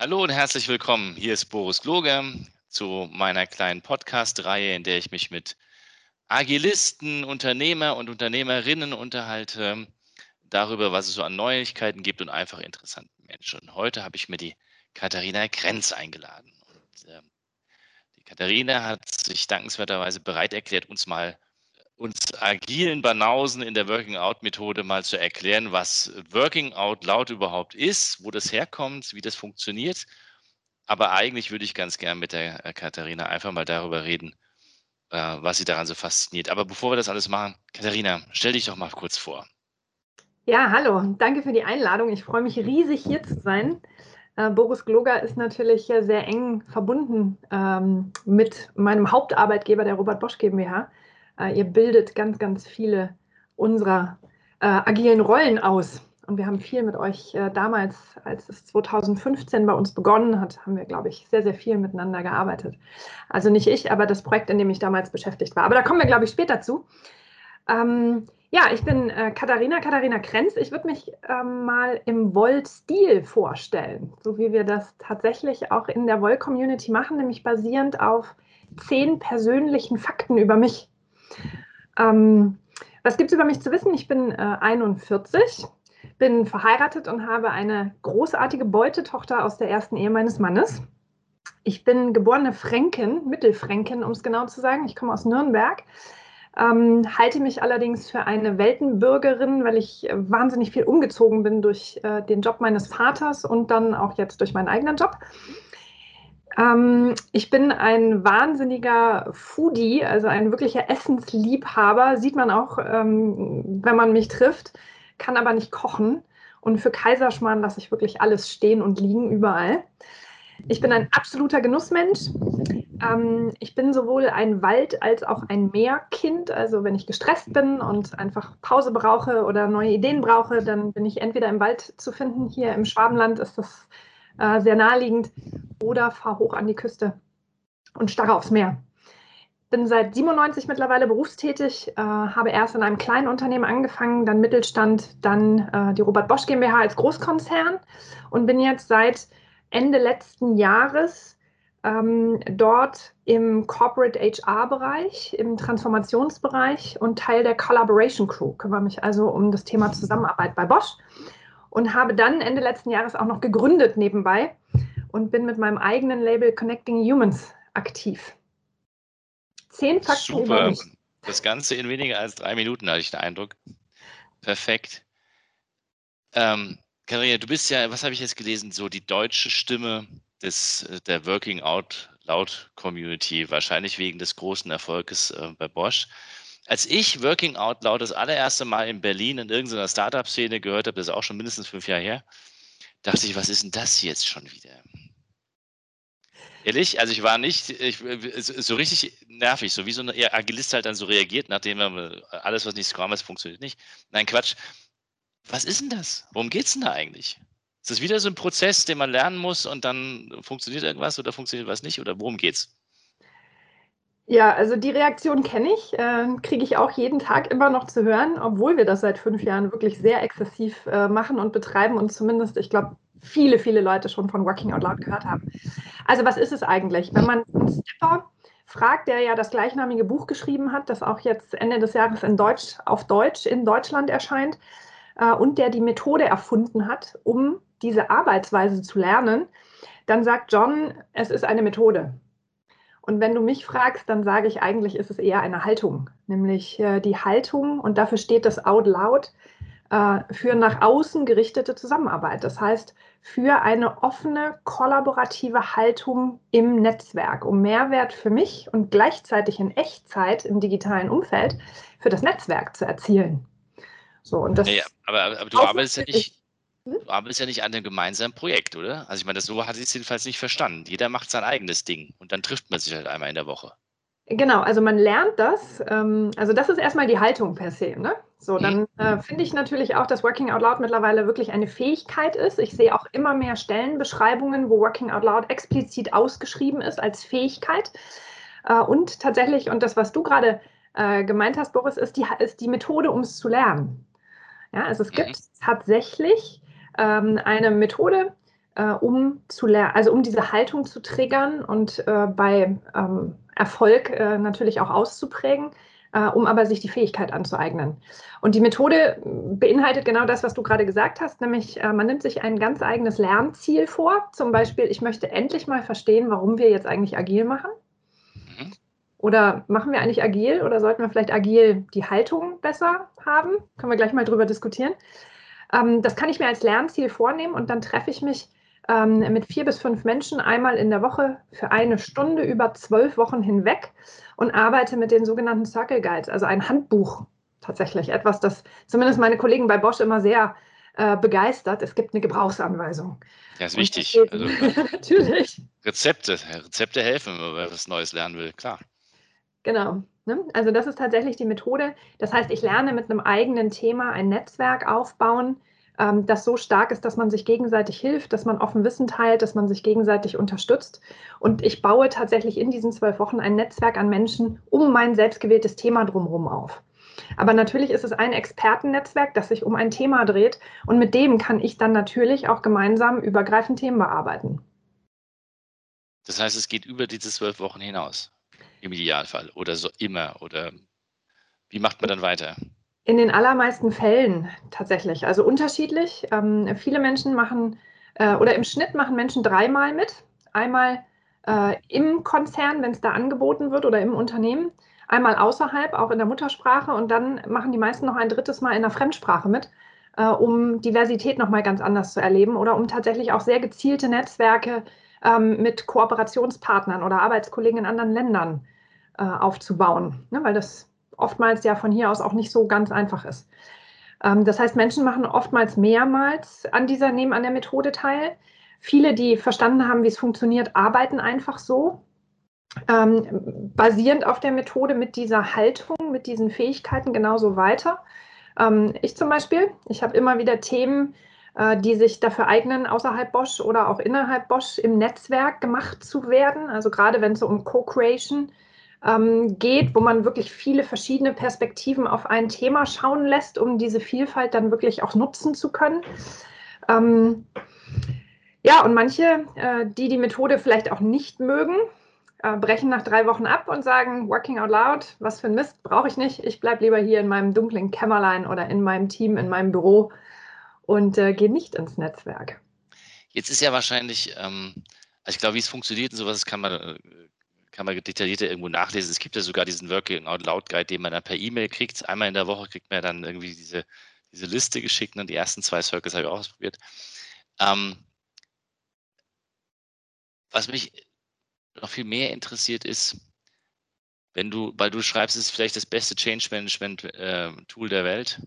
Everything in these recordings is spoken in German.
Hallo und herzlich willkommen. Hier ist Boris Kloger zu meiner kleinen Podcast-Reihe, in der ich mich mit Agilisten, Unternehmer und Unternehmerinnen unterhalte darüber, was es so an Neuigkeiten gibt und einfach interessanten Menschen. Und heute habe ich mir die Katharina Krenz eingeladen. Und, äh, die Katharina hat sich dankenswerterweise bereit erklärt, uns mal uns agilen Banausen in der Working Out Methode mal zu erklären, was Working Out Loud überhaupt ist, wo das herkommt, wie das funktioniert. Aber eigentlich würde ich ganz gern mit der äh, Katharina einfach mal darüber reden, äh, was sie daran so fasziniert. Aber bevor wir das alles machen, Katharina, stell dich doch mal kurz vor. Ja, hallo, danke für die Einladung. Ich freue mich riesig hier zu sein. Äh, Boris Gloger ist natürlich sehr eng verbunden ähm, mit meinem Hauptarbeitgeber, der Robert Bosch GmbH. Äh, ihr bildet ganz, ganz viele unserer äh, agilen Rollen aus. Und wir haben viel mit euch äh, damals, als es 2015 bei uns begonnen hat, haben wir, glaube ich, sehr, sehr viel miteinander gearbeitet. Also nicht ich, aber das Projekt, in dem ich damals beschäftigt war. Aber da kommen wir, glaube ich, später zu. Ähm, ja, ich bin äh, Katharina, Katharina Krenz. Ich würde mich ähm, mal im Woll-Stil vorstellen, so wie wir das tatsächlich auch in der Woll-Community machen, nämlich basierend auf zehn persönlichen Fakten über mich. Ähm, was gibt es über mich zu wissen? Ich bin äh, 41, bin verheiratet und habe eine großartige Beutetochter aus der ersten Ehe meines Mannes. Ich bin geborene Fränkin, Mittelfränkin, um es genau zu sagen. Ich komme aus Nürnberg. Ähm, halte mich allerdings für eine Weltenbürgerin, weil ich wahnsinnig viel umgezogen bin durch äh, den Job meines Vaters und dann auch jetzt durch meinen eigenen Job. Ähm, ich bin ein wahnsinniger Foodie, also ein wirklicher Essensliebhaber. Sieht man auch, ähm, wenn man mich trifft, kann aber nicht kochen. Und für Kaiserschmarrn lasse ich wirklich alles stehen und liegen überall. Ich bin ein absoluter Genussmensch. Ähm, ich bin sowohl ein Wald- als auch ein Meerkind. Also wenn ich gestresst bin und einfach Pause brauche oder neue Ideen brauche, dann bin ich entweder im Wald zu finden. Hier im Schwabenland ist das äh, sehr naheliegend. Oder fahr hoch an die Küste und starre aufs Meer. Bin seit 97 mittlerweile berufstätig, äh, habe erst in einem kleinen Unternehmen angefangen, dann Mittelstand, dann äh, die Robert Bosch GmbH als Großkonzern und bin jetzt seit Ende letzten Jahres ähm, dort im Corporate HR-Bereich, im Transformationsbereich und Teil der Collaboration Crew. Kümmere mich also um das Thema Zusammenarbeit bei Bosch und habe dann Ende letzten Jahres auch noch gegründet nebenbei und bin mit meinem eigenen Label Connecting Humans aktiv. Zehn Fakten Super. über mich. Das Ganze in weniger als drei Minuten, hatte ich den Eindruck. Perfekt. Ähm, Karina, du bist ja, was habe ich jetzt gelesen, so die deutsche Stimme des, äh, der Working Out Loud Community, wahrscheinlich wegen des großen Erfolges äh, bei Bosch als ich Working Out Loud das allererste Mal in Berlin in irgendeiner Startup-Szene gehört habe, das ist auch schon mindestens fünf Jahre her, dachte ich, was ist denn das jetzt schon wieder? Ehrlich, also ich war nicht ich, so richtig nervig, so wie so ein Agilist halt dann so reagiert, nachdem er alles, was nicht Scrum ist, funktioniert nicht. Nein, Quatsch. Was ist denn das? Worum geht es denn da eigentlich? Ist das wieder so ein Prozess, den man lernen muss und dann funktioniert irgendwas oder funktioniert was nicht? Oder worum geht's? Ja, also die Reaktion kenne ich, äh, kriege ich auch jeden Tag immer noch zu hören, obwohl wir das seit fünf Jahren wirklich sehr exzessiv äh, machen und betreiben und zumindest, ich glaube, viele, viele Leute schon von Working Out Loud gehört haben. Also was ist es eigentlich? Wenn man einen Stepper fragt, der ja das gleichnamige Buch geschrieben hat, das auch jetzt Ende des Jahres in Deutsch, auf Deutsch in Deutschland erscheint äh, und der die Methode erfunden hat, um diese Arbeitsweise zu lernen, dann sagt John, es ist eine Methode. Und wenn du mich fragst, dann sage ich eigentlich, ist es eher eine Haltung, nämlich äh, die Haltung, und dafür steht das Out Loud, äh, für nach außen gerichtete Zusammenarbeit. Das heißt, für eine offene, kollaborative Haltung im Netzwerk, um Mehrwert für mich und gleichzeitig in Echtzeit im digitalen Umfeld für das Netzwerk zu erzielen. So, und das ja, aber, aber du arbeitest ja nicht? Du arbeitest ja nicht an einem gemeinsamen Projekt, oder? Also ich meine, das so hatte ich es jedenfalls nicht verstanden. Jeder macht sein eigenes Ding und dann trifft man sich halt einmal in der Woche. Genau, also man lernt das. Ähm, also das ist erstmal die Haltung per se. Ne? So, dann mhm. äh, finde ich natürlich auch, dass Working Out Loud mittlerweile wirklich eine Fähigkeit ist. Ich sehe auch immer mehr Stellenbeschreibungen, wo Working Out Loud explizit ausgeschrieben ist als Fähigkeit. Äh, und tatsächlich, und das, was du gerade äh, gemeint hast, Boris, ist die, ist die Methode, um es zu lernen. Ja, also es gibt mhm. tatsächlich ähm, eine Methode, äh, um zu lernen, also um diese Haltung zu triggern und äh, bei ähm, Erfolg äh, natürlich auch auszuprägen, äh, um aber sich die Fähigkeit anzueignen. Und die Methode beinhaltet genau das, was du gerade gesagt hast, nämlich äh, man nimmt sich ein ganz eigenes Lernziel vor. Zum Beispiel, ich möchte endlich mal verstehen, warum wir jetzt eigentlich agil machen. Mhm. Oder machen wir eigentlich agil oder sollten wir vielleicht agil die Haltung besser haben? Können wir gleich mal drüber diskutieren. Ähm, das kann ich mir als Lernziel vornehmen und dann treffe ich mich ähm, mit vier bis fünf Menschen einmal in der Woche für eine Stunde über zwölf Wochen hinweg und arbeite mit den sogenannten Circle Guides, also ein Handbuch tatsächlich. Etwas, das zumindest meine Kollegen bei Bosch immer sehr äh, begeistert. Es gibt eine Gebrauchsanweisung. Ja, ist wichtig. Also, natürlich. Rezepte. Rezepte helfen, wenn man was Neues lernen will, klar. Genau. Ne? Also das ist tatsächlich die Methode. Das heißt, ich lerne mit einem eigenen Thema ein Netzwerk aufbauen, ähm, das so stark ist, dass man sich gegenseitig hilft, dass man offen Wissen teilt, dass man sich gegenseitig unterstützt. Und ich baue tatsächlich in diesen zwölf Wochen ein Netzwerk an Menschen um mein selbstgewähltes Thema drumherum auf. Aber natürlich ist es ein Expertennetzwerk, das sich um ein Thema dreht. Und mit dem kann ich dann natürlich auch gemeinsam übergreifend Themen bearbeiten. Das heißt, es geht über diese zwölf Wochen hinaus, im Idealfall, oder so immer. Oder wie macht man dann weiter? In den allermeisten Fällen tatsächlich. Also unterschiedlich. Ähm, viele Menschen machen äh, oder im Schnitt machen Menschen dreimal mit. Einmal äh, im Konzern, wenn es da angeboten wird oder im Unternehmen. Einmal außerhalb, auch in der Muttersprache. Und dann machen die meisten noch ein drittes Mal in der Fremdsprache mit, äh, um Diversität nochmal ganz anders zu erleben oder um tatsächlich auch sehr gezielte Netzwerke ähm, mit Kooperationspartnern oder Arbeitskollegen in anderen Ländern äh, aufzubauen. Ne, weil das oftmals ja von hier aus auch nicht so ganz einfach ist. Ähm, das heißt, Menschen machen oftmals mehrmals an dieser Neben an der Methode teil. Viele, die verstanden haben, wie es funktioniert, arbeiten einfach so, ähm, basierend auf der Methode mit dieser Haltung, mit diesen Fähigkeiten genauso weiter. Ähm, ich zum Beispiel, ich habe immer wieder Themen, die sich dafür eignen, außerhalb Bosch oder auch innerhalb Bosch im Netzwerk gemacht zu werden. Also gerade wenn es um Co-Creation geht ähm, geht, wo man wirklich viele verschiedene Perspektiven auf ein Thema schauen lässt, um diese Vielfalt dann wirklich auch nutzen zu können. Ähm, ja, und manche, äh, die die Methode vielleicht auch nicht mögen, äh, brechen nach drei Wochen ab und sagen, Working Out Loud, was für ein Mist, brauche ich nicht. Ich bleibe lieber hier in meinem dunklen Kämmerlein oder in meinem Team, in meinem Büro und äh, gehe nicht ins Netzwerk. Jetzt ist ja wahrscheinlich, ähm, also ich glaube, wie es funktioniert und sowas kann man, äh, kann man detaillierter irgendwo nachlesen. Es gibt ja sogar diesen Working Out Loud Guide, den man dann per E-Mail kriegt. Einmal in der Woche kriegt man dann irgendwie diese, diese Liste geschickt und die ersten zwei Circles habe ich auch ausprobiert. Ähm, was mich noch viel mehr interessiert ist, wenn du, weil du schreibst, es ist vielleicht das beste Change Management äh, Tool der Welt.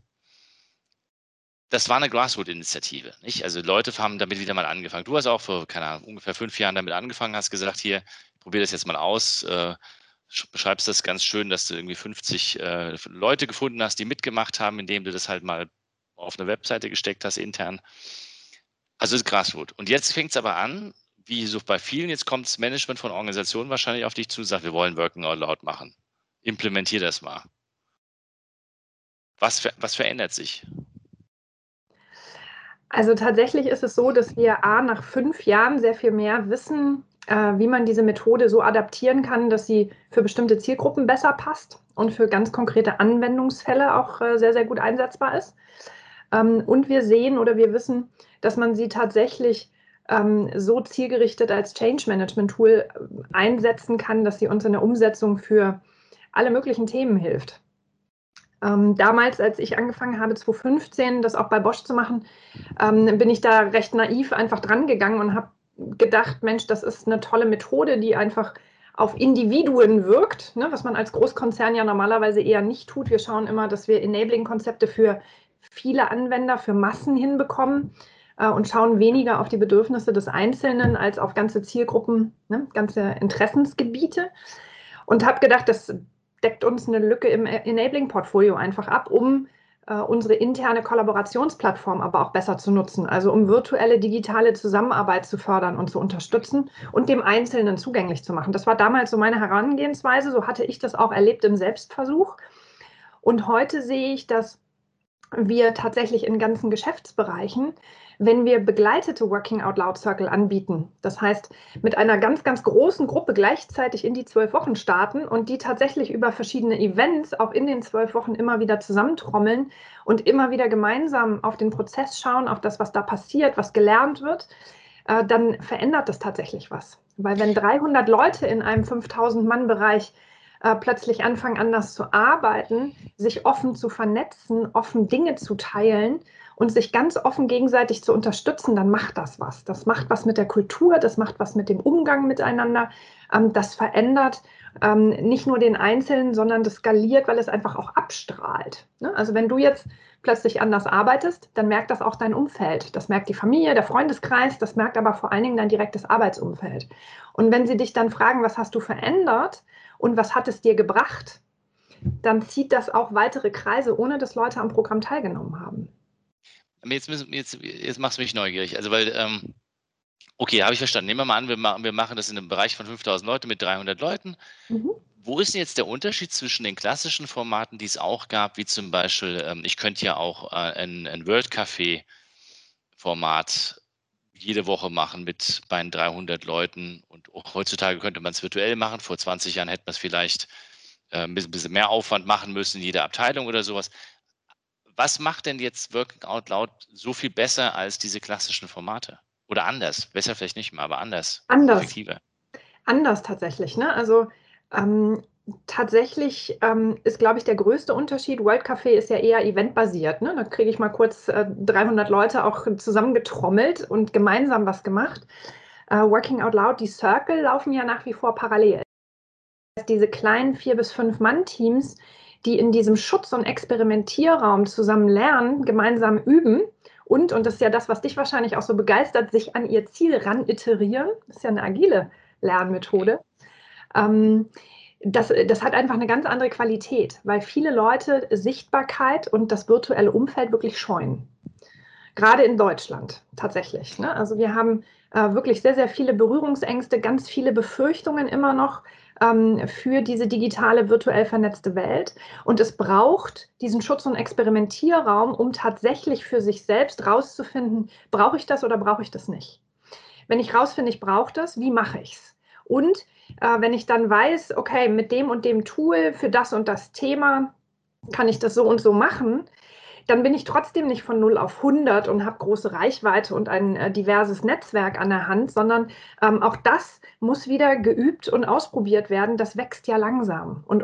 Das war eine Grassroot-Initiative? Also Leute haben damit wieder mal angefangen. Du hast auch vor, keine Ahnung, ungefähr fünf Jahren damit angefangen, hast gesagt, hier, probier das jetzt mal aus. Äh, beschreibst das ganz schön, dass du irgendwie 50 äh, Leute gefunden hast, die mitgemacht haben, indem du das halt mal auf eine Webseite gesteckt hast, intern. Also ist Grassroot. Und jetzt fängt es aber an, wie so bei vielen, jetzt kommt das Management von Organisationen wahrscheinlich auf dich zu und sagt, wir wollen Working Out Loud machen. Implementier das mal. Was, was verändert sich? Also tatsächlich ist es so, dass wir A nach fünf Jahren sehr viel mehr wissen äh, wie man diese Methode so adaptieren kann, dass sie für bestimmte Zielgruppen besser passt und für ganz konkrete Anwendungsfälle auch äh, sehr, sehr gut einsetzbar ist. Ähm, und wir sehen oder wir wissen, dass man sie tatsächlich ähm, so zielgerichtet als Change Management Tool äh, einsetzen kann, dass sie uns in der Umsetzung für alle möglichen Themen hilft. Ähm, damals, als ich angefangen habe, 2015, das auch bei Bosch zu machen, ähm, bin ich da recht naiv einfach dran gegangen und habe gedacht, Mensch, das ist eine tolle Methode, die einfach auf Individuen wirkt, ne, was man als Großkonzern ja normalerweise eher nicht tut. Wir schauen immer, dass wir Enabling-Konzepte für viele Anwender, für Massen hinbekommen äh, und schauen weniger auf die Bedürfnisse des Einzelnen als auf ganze Zielgruppen, ne, ganze Interessensgebiete. Und habe gedacht, das deckt uns eine Lücke im Enabling-Portfolio einfach ab, um äh, unsere interne Kollaborationsplattform aber auch besser zu nutzen, also um virtuelle digitale Zusammenarbeit zu fördern und zu unterstützen und dem Einzelnen zugänglich zu machen. Das war damals so meine Herangehensweise, so hatte ich das auch erlebt im Selbstversuch. Und heute sehe ich, dass wir tatsächlich in ganzen Geschäftsbereichen wenn wir begleitete Working Out Loud Circle anbieten. Das heißt, mit einer ganz, ganz großen Gruppe gleichzeitig in die zwölf Wochen starten und die tatsächlich über verschiedene Events auch in den zwölf Wochen immer wieder zusammentrommeln und immer wieder gemeinsam auf den Prozess schauen, auf das, was da passiert, was gelernt wird, äh, dann verändert das tatsächlich was. Weil wenn 300 Leute in einem 5000-Mann-Bereich äh, plötzlich anfangen, anders zu arbeiten, sich offen zu vernetzen, offen Dinge zu teilen und sich ganz offen gegenseitig zu unterstützen, dann macht das was. Das macht was mit der Kultur, das macht was mit dem Umgang miteinander, ähm, das verändert ähm, nicht nur den Einzelnen, sondern das skaliert, weil es einfach auch abstrahlt. Ne? Also wenn du jetzt plötzlich anders arbeitest, dann merkt das auch dein Umfeld. Das merkt die Familie, der Freundeskreis, das merkt aber vor allen Dingen dein direktes Arbeitsumfeld. Und wenn sie dich dann fragen, was hast du verändert und was hat es dir gebracht, dann zieht das auch weitere Kreise, ohne dass Leute am Programm teilgenommen haben. Jetzt, müssen, jetzt, jetzt machst du mich neugierig. Also, weil, ähm, okay, habe ich verstanden. Nehmen wir mal an, wir, ma wir machen das in einem Bereich von 5000 Leuten mit 300 Leuten. Mhm. Wo ist denn jetzt der Unterschied zwischen den klassischen Formaten, die es auch gab, wie zum Beispiel, ähm, ich könnte ja auch äh, ein, ein World Café Format jede Woche machen mit bei 300 Leuten und auch heutzutage könnte man es virtuell machen. Vor 20 Jahren hätte man es vielleicht äh, ein bisschen mehr Aufwand machen müssen in jeder Abteilung oder sowas was macht denn jetzt Working Out Loud so viel besser als diese klassischen Formate? Oder anders? Besser vielleicht nicht mehr, aber anders. Anders. Effektiver. Anders tatsächlich. Ne? Also ähm, tatsächlich ähm, ist, glaube ich, der größte Unterschied. World Café ist ja eher eventbasiert. Ne? Da kriege ich mal kurz äh, 300 Leute auch zusammengetrommelt und gemeinsam was gemacht. Äh, Working Out Loud, die Circle laufen ja nach wie vor parallel. Diese kleinen vier bis fünf Mann-Teams, die in diesem Schutz- und Experimentierraum zusammen lernen, gemeinsam üben und, und das ist ja das, was dich wahrscheinlich auch so begeistert, sich an ihr Ziel ran iterieren. Das ist ja eine agile Lernmethode. Ähm, das, das hat einfach eine ganz andere Qualität, weil viele Leute Sichtbarkeit und das virtuelle Umfeld wirklich scheuen. Gerade in Deutschland tatsächlich. Ne? Also wir haben äh, wirklich sehr, sehr viele Berührungsängste, ganz viele Befürchtungen immer noch, ähm, für diese digitale, virtuell vernetzte Welt. Und es braucht diesen Schutz- und Experimentierraum, um tatsächlich für sich selbst rauszufinden, brauche ich das oder brauche ich das nicht. Wenn ich rausfinde, ich brauche das, wie mache ich es? Und äh, wenn ich dann weiß, okay, mit dem und dem Tool für das und das Thema kann ich das so und so machen, dann bin ich trotzdem nicht von 0 auf 100 und habe große Reichweite und ein äh, diverses Netzwerk an der Hand, sondern ähm, auch das muss wieder geübt und ausprobiert werden. Das wächst ja langsam und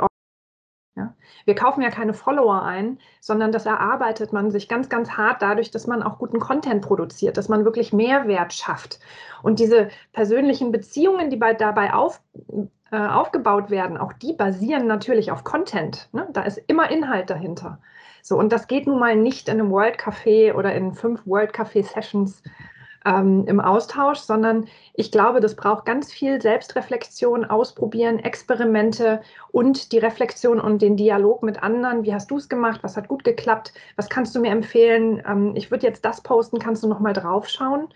ja? Wir kaufen ja keine Follower ein, sondern das erarbeitet man sich ganz, ganz hart dadurch, dass man auch guten Content produziert, dass man wirklich Mehrwert schafft. Und diese persönlichen Beziehungen, die bei, dabei auf, äh, aufgebaut werden, auch die basieren natürlich auf Content. Ne? Da ist immer Inhalt dahinter. So, und das geht nun mal nicht in einem World Café oder in fünf World Café Sessions ähm, im Austausch, sondern ich glaube, das braucht ganz viel Selbstreflexion, Ausprobieren, Experimente und die Reflexion und den Dialog mit anderen. Wie hast du es gemacht? Was hat gut geklappt? Was kannst du mir empfehlen? Ähm, ich würde jetzt das posten, kannst du noch mal draufschauen,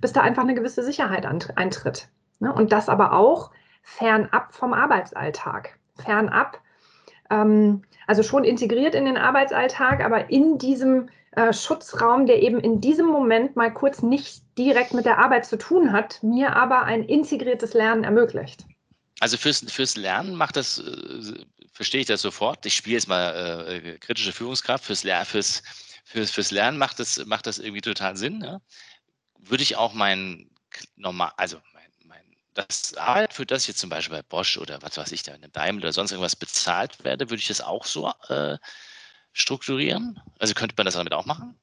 bis da einfach eine gewisse Sicherheit eintritt. Ne? Und das aber auch fernab vom Arbeitsalltag, fernab ähm, also schon integriert in den Arbeitsalltag, aber in diesem äh, Schutzraum, der eben in diesem Moment mal kurz nicht direkt mit der Arbeit zu tun hat, mir aber ein integriertes Lernen ermöglicht. Also fürs, fürs Lernen macht das, äh, verstehe ich das sofort. Ich spiele jetzt mal äh, kritische Führungskraft. Fürs, fürs, fürs, fürs Lernen macht das, macht das irgendwie total Sinn. Ja? Würde ich auch mein normal, also das Arbeit, für das ich jetzt zum Beispiel bei Bosch oder was weiß ich, da in einem Daimler oder sonst irgendwas bezahlt werde, würde ich das auch so äh, strukturieren? Also könnte man das damit auch machen?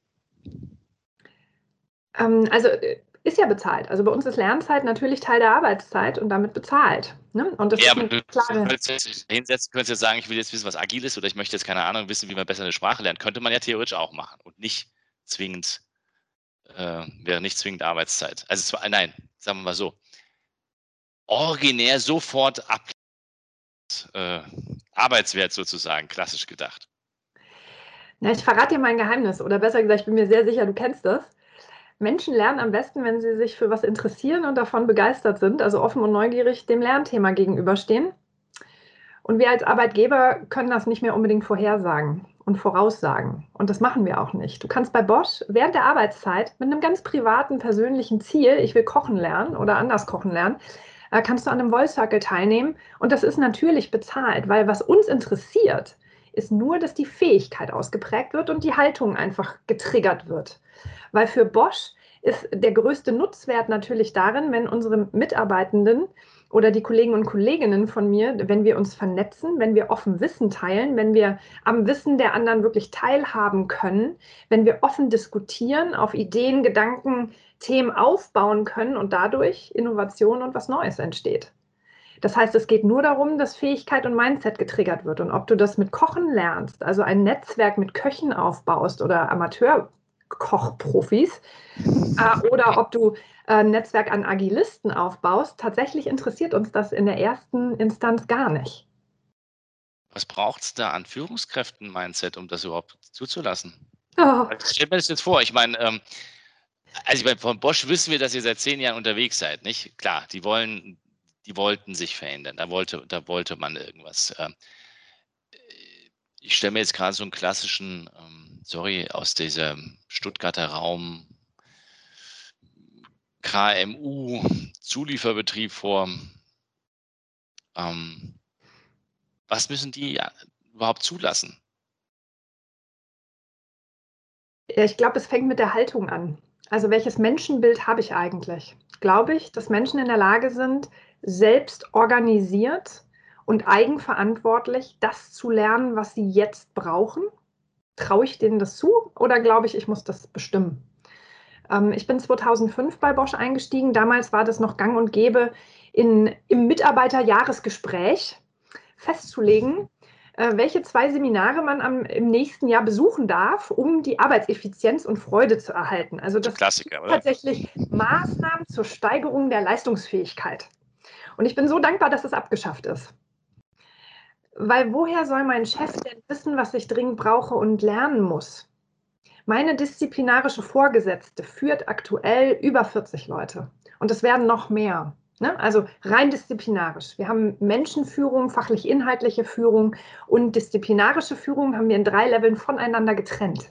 Ähm, also äh, ist ja bezahlt. Also bei uns ist Lernzeit natürlich Teil der Arbeitszeit und damit bezahlt. Ne? Und das ja, ist aber du könntest jetzt hinsetzen, könntest jetzt sagen, ich will jetzt wissen, was agil ist oder ich möchte jetzt keine Ahnung wissen, wie man besser eine Sprache lernt. Könnte man ja theoretisch auch machen und nicht zwingend, äh, wäre nicht zwingend Arbeitszeit. Also zwar, nein, sagen wir mal so, originär sofort ab äh, Arbeitswert sozusagen, klassisch gedacht. Na, ich verrate dir mein Geheimnis, oder besser gesagt, ich bin mir sehr sicher, du kennst das. Menschen lernen am besten, wenn sie sich für was interessieren und davon begeistert sind, also offen und neugierig dem Lernthema gegenüberstehen. Und wir als Arbeitgeber können das nicht mehr unbedingt vorhersagen. und voraussagen. Und das machen wir auch nicht. Du kannst bei Bosch während der Arbeitszeit mit einem ganz privaten, persönlichen Ziel, ich will kochen lernen oder anders kochen lernen, äh, kannst du an einem Voice Circle teilnehmen. Und das ist natürlich bezahlt, weil was uns interessiert, ist nur, dass die Fähigkeit ausgeprägt wird und die Haltung einfach getriggert wird. Weil für Bosch ist der größte Nutzwert natürlich darin, wenn unsere Mitarbeitenden oder die Kollegen und Kolleginnen von mir, wenn wir uns vernetzen, wenn wir offen Wissen teilen, wenn wir am Wissen der anderen wirklich teilhaben können, wenn wir offen diskutieren, auf Ideen, Gedanken, Themen aufbauen können und dadurch Innovation und was Neues entsteht. Das heißt, es geht nur darum, dass Fähigkeit und Mindset getriggert wird. Und ob du das mit Kochen lernst, also ein Netzwerk mit Köchen aufbaust oder Amateurkochprofis, äh, oder ob du ein Netzwerk an Agilisten aufbaust, tatsächlich interessiert uns das in der ersten Instanz gar nicht. Was braucht es da an Führungskräften-Mindset, um das überhaupt zuzulassen? Oh. Stellt mir das jetzt vor. Ich meine, ähm, also ich meine, von Bosch wissen wir, dass ihr seit zehn Jahren unterwegs seid, nicht? Klar, die wollen, die wollten sich verändern. Da wollte, da wollte man irgendwas. Ähm, ich stelle mir jetzt gerade so einen klassischen, ähm, sorry, aus diesem Stuttgarter Raum, KMU-Zulieferbetrieb vor. Ähm, was müssen die überhaupt zulassen? Ja, ich glaube, es fängt mit der Haltung an. Also welches Menschenbild habe ich eigentlich? Glaube ich, dass Menschen in der Lage sind, selbst organisiert und eigenverantwortlich das zu lernen, was sie jetzt brauchen? Traue ich denen das zu oder glaube ich, ich muss das bestimmen? Ähm, ich bin 2005 bei Bosch eingestiegen. Damals war das noch gang und gäbe, in, im Mitarbeiterjahresgespräch festzulegen, welche zwei Seminare man am, im nächsten Jahr besuchen darf, um die Arbeitseffizienz und Freude zu erhalten. Also das Klassiker, oder? tatsächlich Maßnahmen zur Steigerung der Leistungsfähigkeit. Und ich bin so dankbar, dass es abgeschafft ist. Weil woher soll mein Chef denn wissen, was ich dringend brauche und lernen muss? Meine disziplinarische Vorgesetzte führt aktuell über 40 Leute und es werden noch mehr. Ne? Also rein disziplinarisch. Wir haben Menschenführung, fachlich-inhaltliche Führung und disziplinarische Führung haben wir in drei Leveln voneinander getrennt.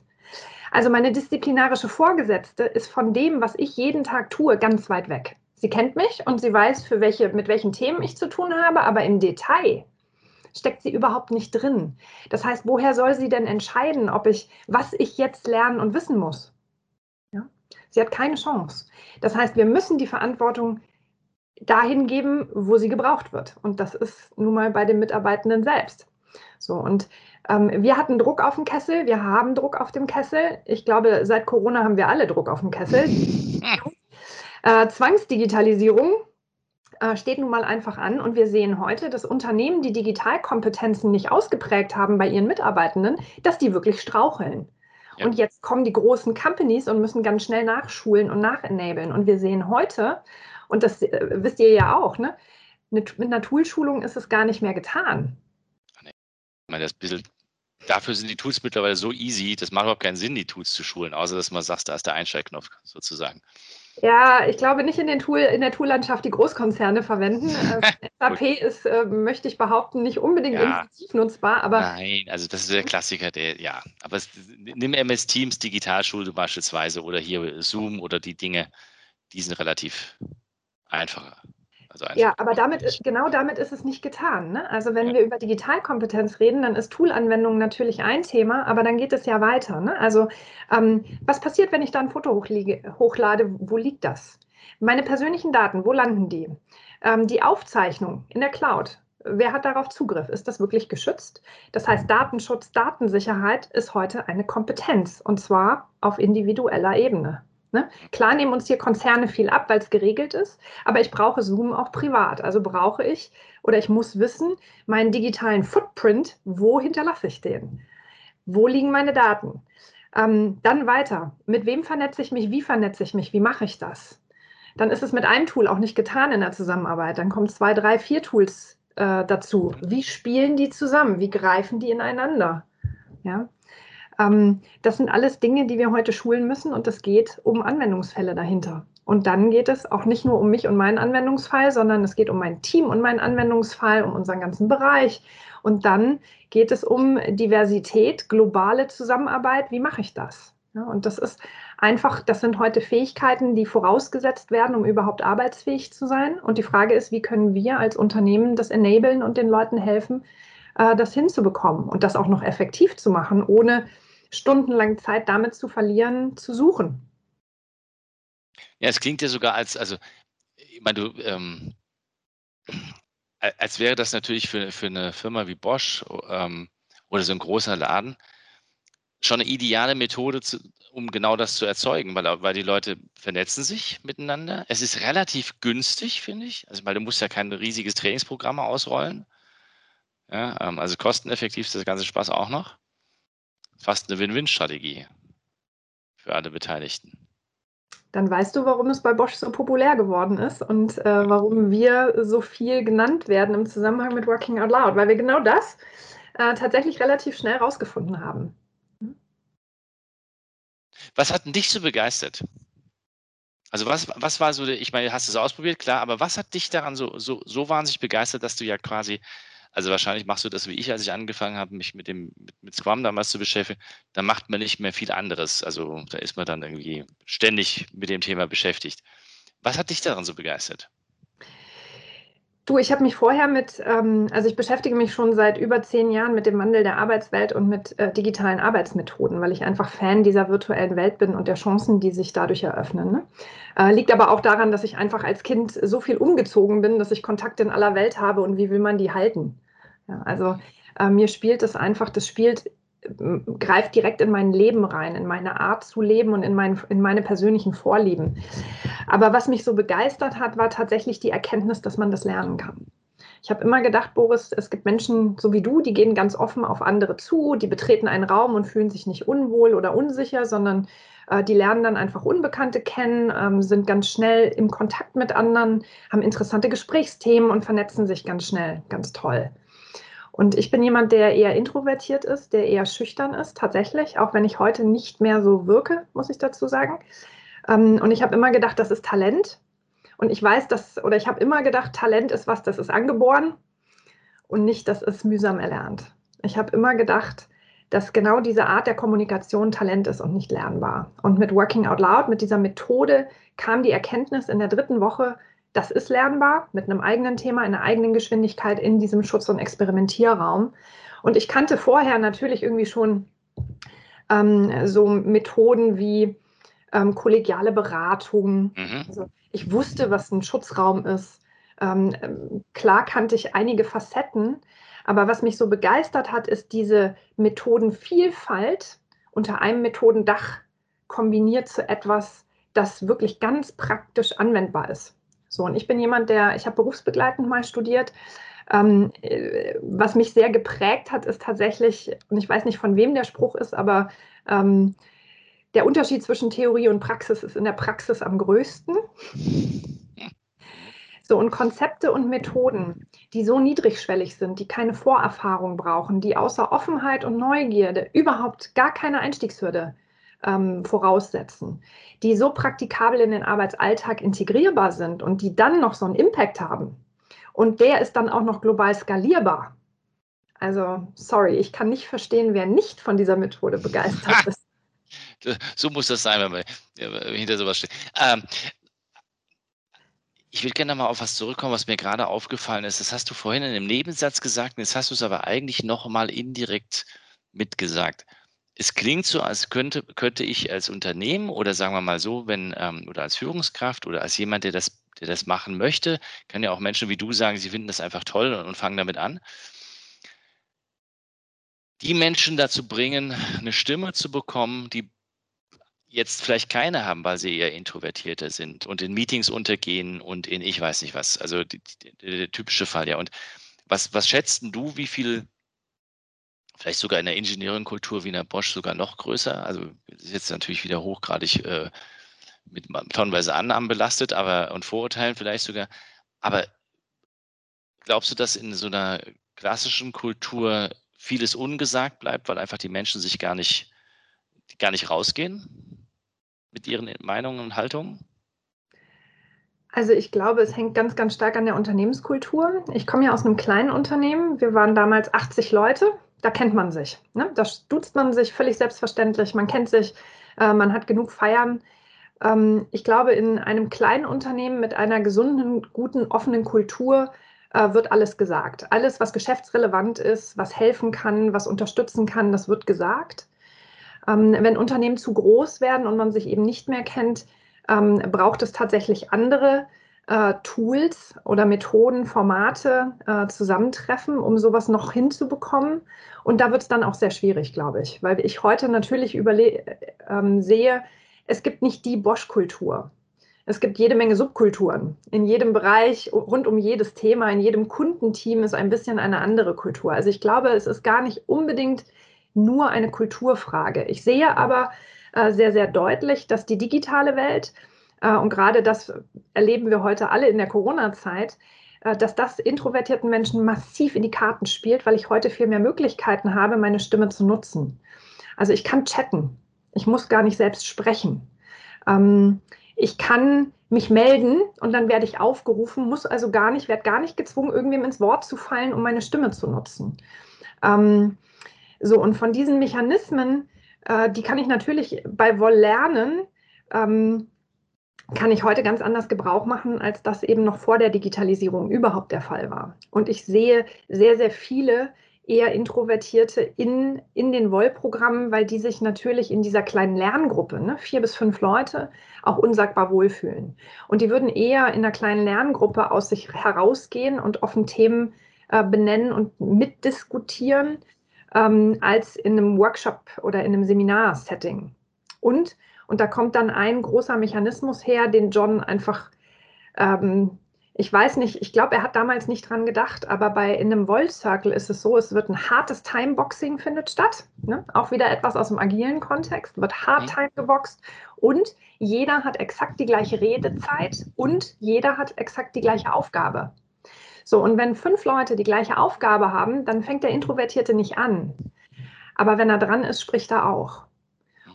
Also meine disziplinarische Vorgesetzte ist von dem, was ich jeden Tag tue, ganz weit weg. Sie kennt mich und sie weiß, für welche, mit welchen Themen ich zu tun habe, aber im Detail steckt sie überhaupt nicht drin. Das heißt, woher soll sie denn entscheiden, ob ich, was ich jetzt lernen und wissen muss? Ja? Sie hat keine Chance. Das heißt, wir müssen die Verantwortung dahin geben, wo sie gebraucht wird. Und das ist nun mal bei den Mitarbeitenden selbst. So, und ähm, wir hatten Druck auf dem Kessel, wir haben Druck auf dem Kessel. Ich glaube, seit Corona haben wir alle Druck auf dem Kessel. Äh, Zwangsdigitalisierung äh, steht nun mal einfach an. Und wir sehen heute, dass Unternehmen, die Digitalkompetenzen nicht ausgeprägt haben bei ihren Mitarbeitenden, dass die wirklich straucheln. Ja. Und jetzt kommen die großen Companies und müssen ganz schnell nachschulen und nachenablen. Und wir sehen heute, und das äh, wisst ihr ja auch, ne, mit, einer Toolschulung ist es gar nicht mehr getan. Ich meine, das bisschen, dafür sind die Tools mittlerweile so easy, das macht überhaupt keinen Sinn, die Tools zu schulen, außer dass man sagt, da ist der Einschaltknopf sozusagen. Ja, ich glaube nicht in, den Tool, in der Toollandschaft die Großkonzerne verwenden. Äh, SAP ist, äh, möchte ich behaupten, nicht unbedingt ja. intuitiv nutzbar, aber. Nein, also das ist der Klassiker, der, ja. Aber es, nimm MS Teams Digitalschule beispielsweise oder hier Zoom oder die Dinge, die sind relativ einfacher. Also ja, aber damit ist, genau damit ist es nicht getan. Ne? Also wenn ja. wir über Digitalkompetenz reden, dann ist Toolanwendung natürlich ein Thema, aber dann geht es ja weiter. Ne? Also ähm, was passiert, wenn ich da ein Foto hochlade? Wo liegt das? Meine persönlichen Daten, wo landen die? Ähm, die Aufzeichnung in der Cloud. Wer hat darauf Zugriff? Ist das wirklich geschützt? Das heißt, Datenschutz, Datensicherheit ist heute eine Kompetenz und zwar auf individueller Ebene. Ne? Klar nehmen uns hier Konzerne viel ab, weil es geregelt ist, aber ich brauche Zoom auch privat. Also brauche ich oder ich muss wissen, meinen digitalen Footprint, wo hinterlasse ich den? Wo liegen meine Daten? Ähm, dann weiter. Mit wem vernetze ich mich? Wie vernetze ich mich? Wie mache ich das? Dann ist es mit einem Tool auch nicht getan in der Zusammenarbeit. Dann kommen zwei, drei, vier Tools äh, dazu. Wie spielen die zusammen? Wie greifen die ineinander? Ja. Ähm, das sind alles Dinge, die wir heute schulen müssen und es geht um Anwendungsfälle dahinter. Und dann geht es auch nicht nur um mich und meinen Anwendungsfall, sondern es geht um mein Team und meinen Anwendungsfall, um unseren ganzen Bereich. Und dann geht es um Diversität, globale Zusammenarbeit. Wie mache ich das? Ja, und das ist einfach, das sind heute Fähigkeiten, die vorausgesetzt werden, um überhaupt arbeitsfähig zu sein. Und die Frage ist, wie können wir als Unternehmen das enablen und den Leuten helfen, äh, das hinzubekommen und das auch noch effektiv zu machen, ohne stundenlang Zeit damit zu verlieren, zu suchen. Ja, es klingt ja sogar als, also, ich meine, du, ähm, als wäre das natürlich für, für eine Firma wie Bosch ähm, oder so ein großer Laden schon eine ideale Methode, zu, um genau das zu erzeugen, weil, weil die Leute vernetzen sich miteinander. Es ist relativ günstig, finde ich. Also, weil du musst ja kein riesiges Trainingsprogramm ausrollen. Ja, ähm, also kosteneffektiv ist das ganze Spaß auch noch. Fast eine Win-Win-Strategie für alle Beteiligten dann weißt du, warum es bei Bosch so populär geworden ist und äh, warum wir so viel genannt werden im Zusammenhang mit Working Out Loud, weil wir genau das äh, tatsächlich relativ schnell rausgefunden haben. Was hat denn dich so begeistert? Also was, was war so, ich meine, hast du es ausprobiert, klar, aber was hat dich daran so, so, so wahnsinnig begeistert, dass du ja quasi also wahrscheinlich machst du das wie ich, als ich angefangen habe, mich mit dem mit, mit Scrum damals zu beschäftigen. Da macht man nicht mehr viel anderes. Also da ist man dann irgendwie ständig mit dem Thema beschäftigt. Was hat dich daran so begeistert? Du, ich habe mich vorher mit, ähm, also ich beschäftige mich schon seit über zehn Jahren mit dem Wandel der Arbeitswelt und mit äh, digitalen Arbeitsmethoden, weil ich einfach Fan dieser virtuellen Welt bin und der Chancen, die sich dadurch eröffnen. Ne? Äh, liegt aber auch daran, dass ich einfach als Kind so viel umgezogen bin, dass ich Kontakte in aller Welt habe und wie will man die halten? Ja, also äh, mir spielt es einfach, das spielt, greift direkt in mein Leben rein, in meine Art zu leben und in, mein, in meine persönlichen Vorlieben. Aber was mich so begeistert hat, war tatsächlich die Erkenntnis, dass man das lernen kann. Ich habe immer gedacht, Boris, es gibt Menschen so wie du, die gehen ganz offen auf andere zu, die betreten einen Raum und fühlen sich nicht unwohl oder unsicher, sondern äh, die lernen dann einfach Unbekannte kennen, ähm, sind ganz schnell im Kontakt mit anderen, haben interessante Gesprächsthemen und vernetzen sich ganz schnell. Ganz toll. Und ich bin jemand, der eher introvertiert ist, der eher schüchtern ist, tatsächlich, auch wenn ich heute nicht mehr so wirke, muss ich dazu sagen. Ähm, und ich habe immer gedacht, das ist Talent. Und ich weiß, dass, oder ich habe immer gedacht, Talent ist was, das ist angeboren und nicht, das ist mühsam erlernt. Ich habe immer gedacht, dass genau diese Art der Kommunikation Talent ist und nicht lernbar. Und mit Working Out Loud, mit dieser Methode, kam die Erkenntnis in der dritten Woche, das ist lernbar mit einem eigenen Thema, in einer eigenen Geschwindigkeit in diesem Schutz- und Experimentierraum. Und ich kannte vorher natürlich irgendwie schon ähm, so Methoden wie ähm, kollegiale Beratung. Mhm. Also ich wusste, was ein Schutzraum ist. Ähm, klar kannte ich einige Facetten, aber was mich so begeistert hat, ist diese Methodenvielfalt unter einem Methodendach kombiniert zu etwas, das wirklich ganz praktisch anwendbar ist. So, und ich bin jemand, der, ich habe berufsbegleitend mal studiert. Ähm, äh, was mich sehr geprägt hat, ist tatsächlich, und ich weiß nicht, von wem der Spruch ist, aber ähm, der Unterschied zwischen Theorie und Praxis ist in der Praxis am größten. So, und Konzepte und Methoden, die so niedrigschwellig sind, die keine Vorerfahrung brauchen, die außer Offenheit und Neugierde überhaupt gar keine Einstiegshürde ähm, voraussetzen, die so praktikabel in den Arbeitsalltag integrierbar sind und die dann noch so einen Impact haben. Und der ist dann auch noch global skalierbar. Also, sorry, ich kann nicht verstehen, wer nicht von dieser Methode begeistert ist. So muss das sein, wenn man hinter sowas steht. Ähm, ich würde gerne mal auf was zurückkommen, was mir gerade aufgefallen ist. Das hast du vorhin in einem Nebensatz gesagt, jetzt hast du es aber eigentlich noch mal indirekt mitgesagt es klingt so, als könnte, könnte ich als Unternehmen oder sagen wir mal so, wenn, ähm, oder als Führungskraft oder als jemand, der das, der das machen möchte, kann ja auch Menschen wie du sagen, sie finden das einfach toll und, und fangen damit an. Die Menschen dazu bringen, eine Stimme zu bekommen, die jetzt vielleicht keine haben, weil sie eher introvertierter sind und in Meetings untergehen und in ich weiß nicht was. Also der typische Fall, ja. Und was, was schätzt du, wie viel vielleicht sogar in der Engineering-Kultur wie in der Bosch sogar noch größer. Also ist jetzt natürlich wieder hochgradig äh, mit tonnenweise Annahmen belastet, aber und Vorurteilen vielleicht sogar. Aber glaubst du, dass in so einer klassischen Kultur vieles ungesagt bleibt, weil einfach die Menschen sich gar nicht, gar nicht rausgehen mit ihren Meinungen und Haltungen? Also ich glaube, es hängt ganz, ganz stark an der Unternehmenskultur. Ich komme ja aus einem kleinen Unternehmen. Wir waren damals 80 Leute. Da kennt man sich. Ne? Da duzt man sich völlig selbstverständlich. Man kennt sich, äh, man hat genug Feiern. Ähm, ich glaube, in einem kleinen Unternehmen mit einer gesunden, guten, offenen Kultur äh, wird alles gesagt. Alles, was geschäftsrelevant ist, was helfen kann, was unterstützen kann, das wird gesagt. Ähm, wenn Unternehmen zu groß werden und man sich eben nicht mehr kennt, ähm, braucht es tatsächlich andere äh, Tools oder Methoden, Formate, äh, Zusammentreffen, um sowas noch hinzubekommen. Und da wird es dann auch sehr schwierig, glaube ich, weil ich heute natürlich ähm, sehe, es gibt nicht die Bosch-Kultur. Es gibt jede Menge Subkulturen. In jedem Bereich, rund um jedes Thema, in jedem Kundenteam ist ein bisschen eine andere Kultur. Also ich glaube, es ist gar nicht unbedingt nur eine Kulturfrage. Ich sehe aber äh, sehr, sehr deutlich, dass die digitale Welt, äh, und gerade das erleben wir heute alle in der Corona-Zeit, äh, dass das introvertierten Menschen massiv in die Karten spielt, weil ich heute viel mehr Möglichkeiten habe, meine Stimme zu nutzen. Also ich kann chatten. Ich muss gar nicht selbst sprechen. Ähm, ich kann mich melden und dann werde ich aufgerufen, muss also gar nicht, werde gar nicht gezwungen, irgendwem ins Wort zu fallen, um meine Stimme zu nutzen. Ähm, so, und von diesen Mechanismen äh, die kann ich natürlich bei Woll lernen, ähm, kann ich heute ganz anders Gebrauch machen, als das eben noch vor der Digitalisierung überhaupt der Fall war. Und ich sehe sehr, sehr viele eher Introvertierte in, in den Woll-Programmen, weil die sich natürlich in dieser kleinen Lerngruppe, ne, vier bis fünf Leute, auch unsagbar wohlfühlen. Und die würden eher in einer kleinen Lerngruppe aus sich herausgehen und offen Themen äh, benennen und mitdiskutieren, ähm, als in einem Workshop oder in einem Seminar-Setting. Und, und da kommt dann ein großer Mechanismus her, den John einfach, ähm, ich weiß nicht, ich glaube, er hat damals nicht dran gedacht, aber bei in einem Volt Circle ist es so, es wird ein hartes Timeboxing findet statt. Ne? Auch wieder etwas aus dem agilen Kontext, wird hart Time geboxt und jeder hat exakt die gleiche Redezeit und jeder hat exakt die gleiche Aufgabe. So, und wenn fünf Leute die gleiche Aufgabe haben, dann fängt der Introvertierte nicht an. Aber wenn er dran ist, spricht er auch.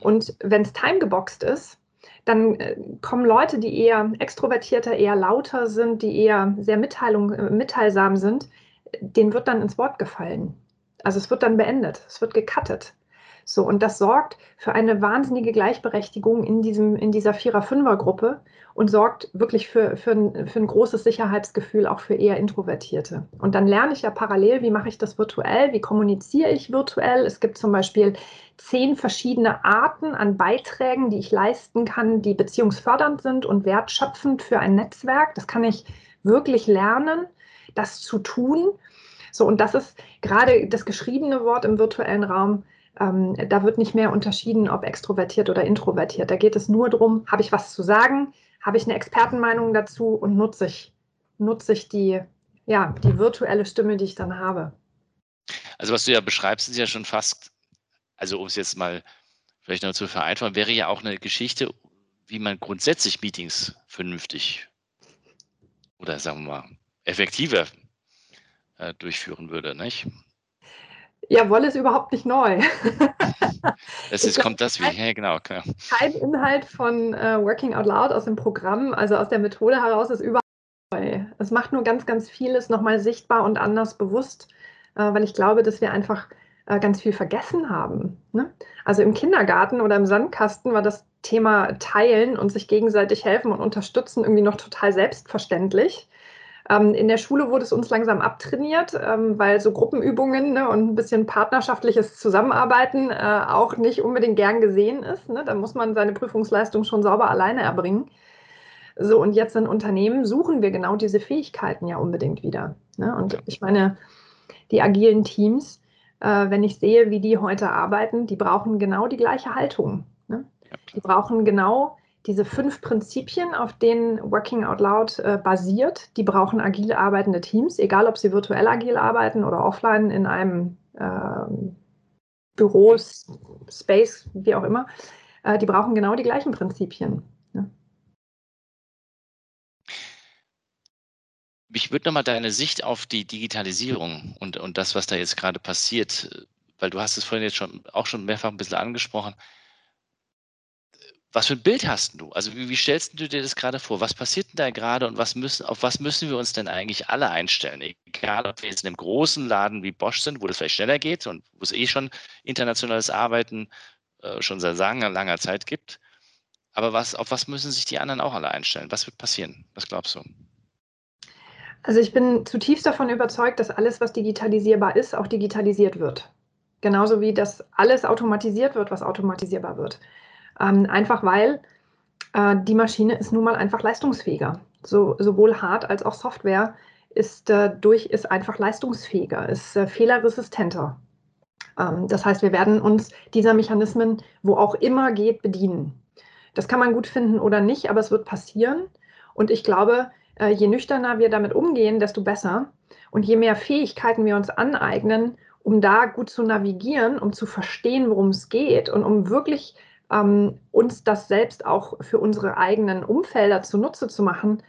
Und wenn es timegeboxt ist, dann äh, kommen Leute, die eher extrovertierter, eher lauter sind, die eher sehr Mitteilung, äh, mitteilsam sind, denen wird dann ins Wort gefallen. Also es wird dann beendet, es wird gecuttet. So, und das sorgt für eine wahnsinnige Gleichberechtigung in, diesem, in dieser Vierer-Fünfer-Gruppe und sorgt wirklich für, für, ein, für ein großes Sicherheitsgefühl auch für eher Introvertierte. Und dann lerne ich ja parallel, wie mache ich das virtuell, wie kommuniziere ich virtuell. Es gibt zum Beispiel zehn verschiedene Arten an Beiträgen, die ich leisten kann, die beziehungsfördernd sind und wertschöpfend für ein Netzwerk. Das kann ich wirklich lernen, das zu tun. So, und das ist gerade das geschriebene Wort im virtuellen Raum ähm, da wird nicht mehr unterschieden, ob extrovertiert oder introvertiert. Da geht es nur darum, habe ich was zu sagen, habe ich eine Expertenmeinung dazu und nutze ich, nutze ich die, ja, die virtuelle Stimme, die ich dann habe. Also was du ja beschreibst, ist ja schon fast, also um es jetzt mal vielleicht noch zu vereinfachen, wäre ja auch eine Geschichte, wie man grundsätzlich Meetings vernünftig oder sagen wir mal effektiver äh, durchführen würde, nicht? Ja, Wolle ist überhaupt nicht neu. es ist, kommt das wie, ja, genau. Klar. Kein Inhalt von uh, Working Out Loud aus dem Programm, also aus der Methode heraus, ist überhaupt neu. Es macht nur ganz, ganz vieles nochmal sichtbar und anders bewusst, uh, weil ich glaube, dass wir einfach uh, ganz viel vergessen haben. Ne? Also im Kindergarten oder im Sandkasten war das Thema Teilen und sich gegenseitig helfen und unterstützen irgendwie noch total selbstverständlich. Ähm, in der Schule wurde es uns langsam abtrainiert, ähm, weil so Gruppenübungen ne, und ein bisschen partnerschaftliches Zusammenarbeiten äh, auch nicht unbedingt gern gesehen ist. Ne? Da muss man seine Prüfungsleistung schon sauber alleine erbringen. So, und jetzt in Unternehmen suchen wir genau diese Fähigkeiten ja unbedingt wieder. Ne? Und ich meine, die agilen Teams, äh, wenn ich sehe, wie die heute arbeiten, die brauchen genau die gleiche Haltung. Ne? Die brauchen genau diese fünf Prinzipien, auf denen Working Out Loud äh, basiert, die brauchen agil arbeitende Teams, egal ob sie virtuell agil arbeiten oder offline in einem äh, Büro, Space, wie auch immer. Äh, die brauchen genau die gleichen Prinzipien. Ja. Mich würde nochmal deine Sicht auf die Digitalisierung und, und das, was da jetzt gerade passiert, weil du hast es vorhin jetzt schon auch schon mehrfach ein bisschen angesprochen was für ein Bild hast du? Also wie, wie, stellst du dir das gerade vor? Was passiert denn da gerade und was müssen, auf was müssen wir uns denn eigentlich alle einstellen? Egal, ob wir jetzt in einem großen Laden wie Bosch sind, wo das vielleicht schneller geht und wo es eh schon internationales Arbeiten äh, schon seit langer, Zeit gibt. Aber was, auf was müssen sich die anderen auch alle einstellen? Was wird passieren? Was glaubst du? Also ich bin zutiefst davon überzeugt, dass alles, was digitalisierbar ist, auch digitalisiert wird. Genauso wie das alles automatisiert wird, was automatisierbar wird. Ähm, einfach weil äh, die Maschine ist nun mal einfach leistungsfähiger. So, sowohl Hard- als auch Software ist äh, durch ist einfach leistungsfähiger, ist äh, fehlerresistenter. Ähm, das heißt, wir werden uns dieser Mechanismen, wo auch immer geht, bedienen. Das kann man gut finden oder nicht, aber es wird passieren. Und ich glaube, äh, je nüchterner wir damit umgehen, desto besser. Und je mehr Fähigkeiten wir uns aneignen, um da gut zu navigieren, um zu verstehen, worum es geht und um wirklich ähm, uns das selbst auch für unsere eigenen Umfelder zunutze zu machen,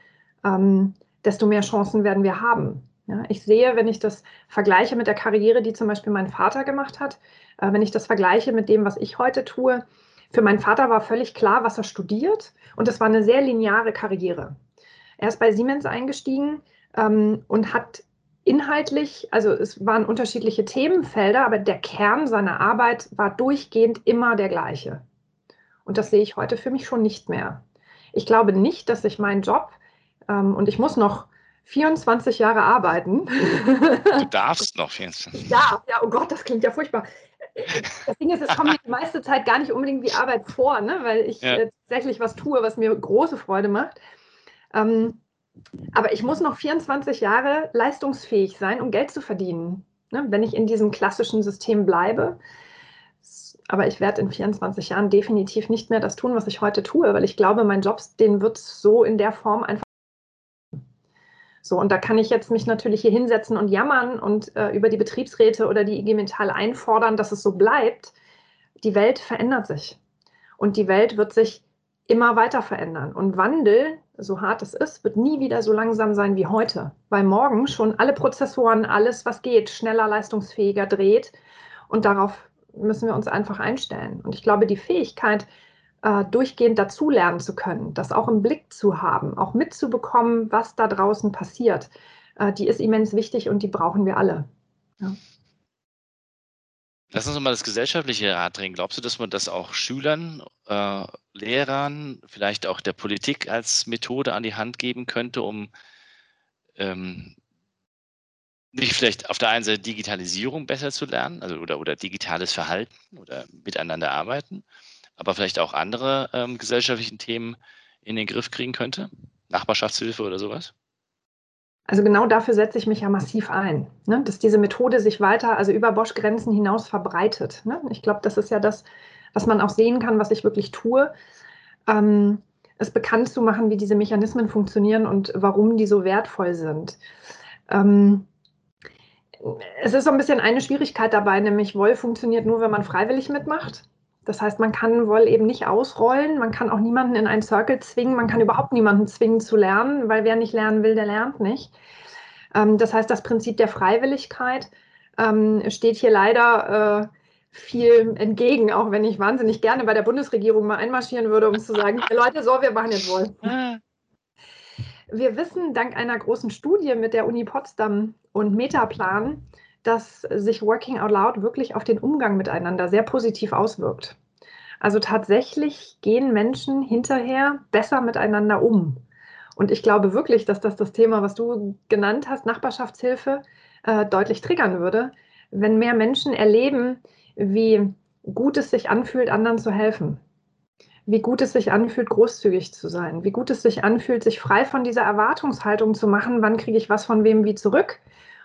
ähm, desto mehr Chancen werden wir haben. Ja, ich sehe, wenn ich das vergleiche mit der Karriere, die zum Beispiel mein Vater gemacht hat, äh, wenn ich das vergleiche mit dem, was ich heute tue, für meinen Vater war völlig klar, was er studiert und es war eine sehr lineare Karriere. Er ist bei Siemens eingestiegen ähm, und hat inhaltlich, also es waren unterschiedliche Themenfelder, aber der Kern seiner Arbeit war durchgehend immer der gleiche. Und das sehe ich heute für mich schon nicht mehr. Ich glaube nicht, dass ich meinen Job, ähm, und ich muss noch 24 Jahre arbeiten. Du darfst noch 24. Ja, ja, oh Gott, das klingt ja furchtbar. Das Ding ist, es kommt mir die meiste Zeit gar nicht unbedingt wie Arbeit vor, ne? weil ich ja. äh, tatsächlich was tue, was mir große Freude macht. Ähm, aber ich muss noch 24 Jahre leistungsfähig sein, um Geld zu verdienen, ne? wenn ich in diesem klassischen System bleibe aber ich werde in 24 Jahren definitiv nicht mehr das tun, was ich heute tue, weil ich glaube, mein Job, den wird es so in der Form einfach. So, und da kann ich jetzt mich natürlich hier hinsetzen und jammern und äh, über die Betriebsräte oder die IG Metall einfordern, dass es so bleibt. Die Welt verändert sich. Und die Welt wird sich immer weiter verändern. Und Wandel, so hart es ist, wird nie wieder so langsam sein wie heute, weil morgen schon alle Prozessoren, alles, was geht, schneller, leistungsfähiger dreht. Und darauf müssen wir uns einfach einstellen. Und ich glaube, die Fähigkeit, äh, durchgehend dazulernen zu können, das auch im Blick zu haben, auch mitzubekommen, was da draußen passiert, äh, die ist immens wichtig und die brauchen wir alle. Ja. Lass uns mal das gesellschaftliche Rad drehen. Glaubst du, dass man das auch Schülern, äh, Lehrern, vielleicht auch der Politik als Methode an die Hand geben könnte, um ähm, nicht vielleicht auf der einen Seite Digitalisierung besser zu lernen, also oder, oder digitales Verhalten oder miteinander arbeiten, aber vielleicht auch andere ähm, gesellschaftlichen Themen in den Griff kriegen könnte? Nachbarschaftshilfe oder sowas? Also genau dafür setze ich mich ja massiv ein, ne? dass diese Methode sich weiter, also über Bosch-Grenzen hinaus verbreitet. Ne? Ich glaube, das ist ja das, was man auch sehen kann, was ich wirklich tue. Ähm, es bekannt zu machen, wie diese Mechanismen funktionieren und warum die so wertvoll sind. Ähm, es ist so ein bisschen eine Schwierigkeit dabei, nämlich Woll funktioniert nur, wenn man freiwillig mitmacht. Das heißt, man kann Woll eben nicht ausrollen, man kann auch niemanden in einen Circle zwingen, man kann überhaupt niemanden zwingen zu lernen, weil wer nicht lernen will, der lernt nicht. Ähm, das heißt, das Prinzip der Freiwilligkeit ähm, steht hier leider äh, viel entgegen, auch wenn ich wahnsinnig gerne bei der Bundesregierung mal einmarschieren würde, um zu sagen, Leute, so, wir machen jetzt Woll. Wir wissen dank einer großen Studie mit der Uni Potsdam und Metaplan, dass sich Working Out Loud wirklich auf den Umgang miteinander sehr positiv auswirkt. Also tatsächlich gehen Menschen hinterher besser miteinander um. Und ich glaube wirklich, dass das das Thema, was du genannt hast, Nachbarschaftshilfe, äh, deutlich triggern würde, wenn mehr Menschen erleben, wie gut es sich anfühlt, anderen zu helfen wie gut es sich anfühlt, großzügig zu sein, wie gut es sich anfühlt, sich frei von dieser Erwartungshaltung zu machen, wann kriege ich was von wem wie zurück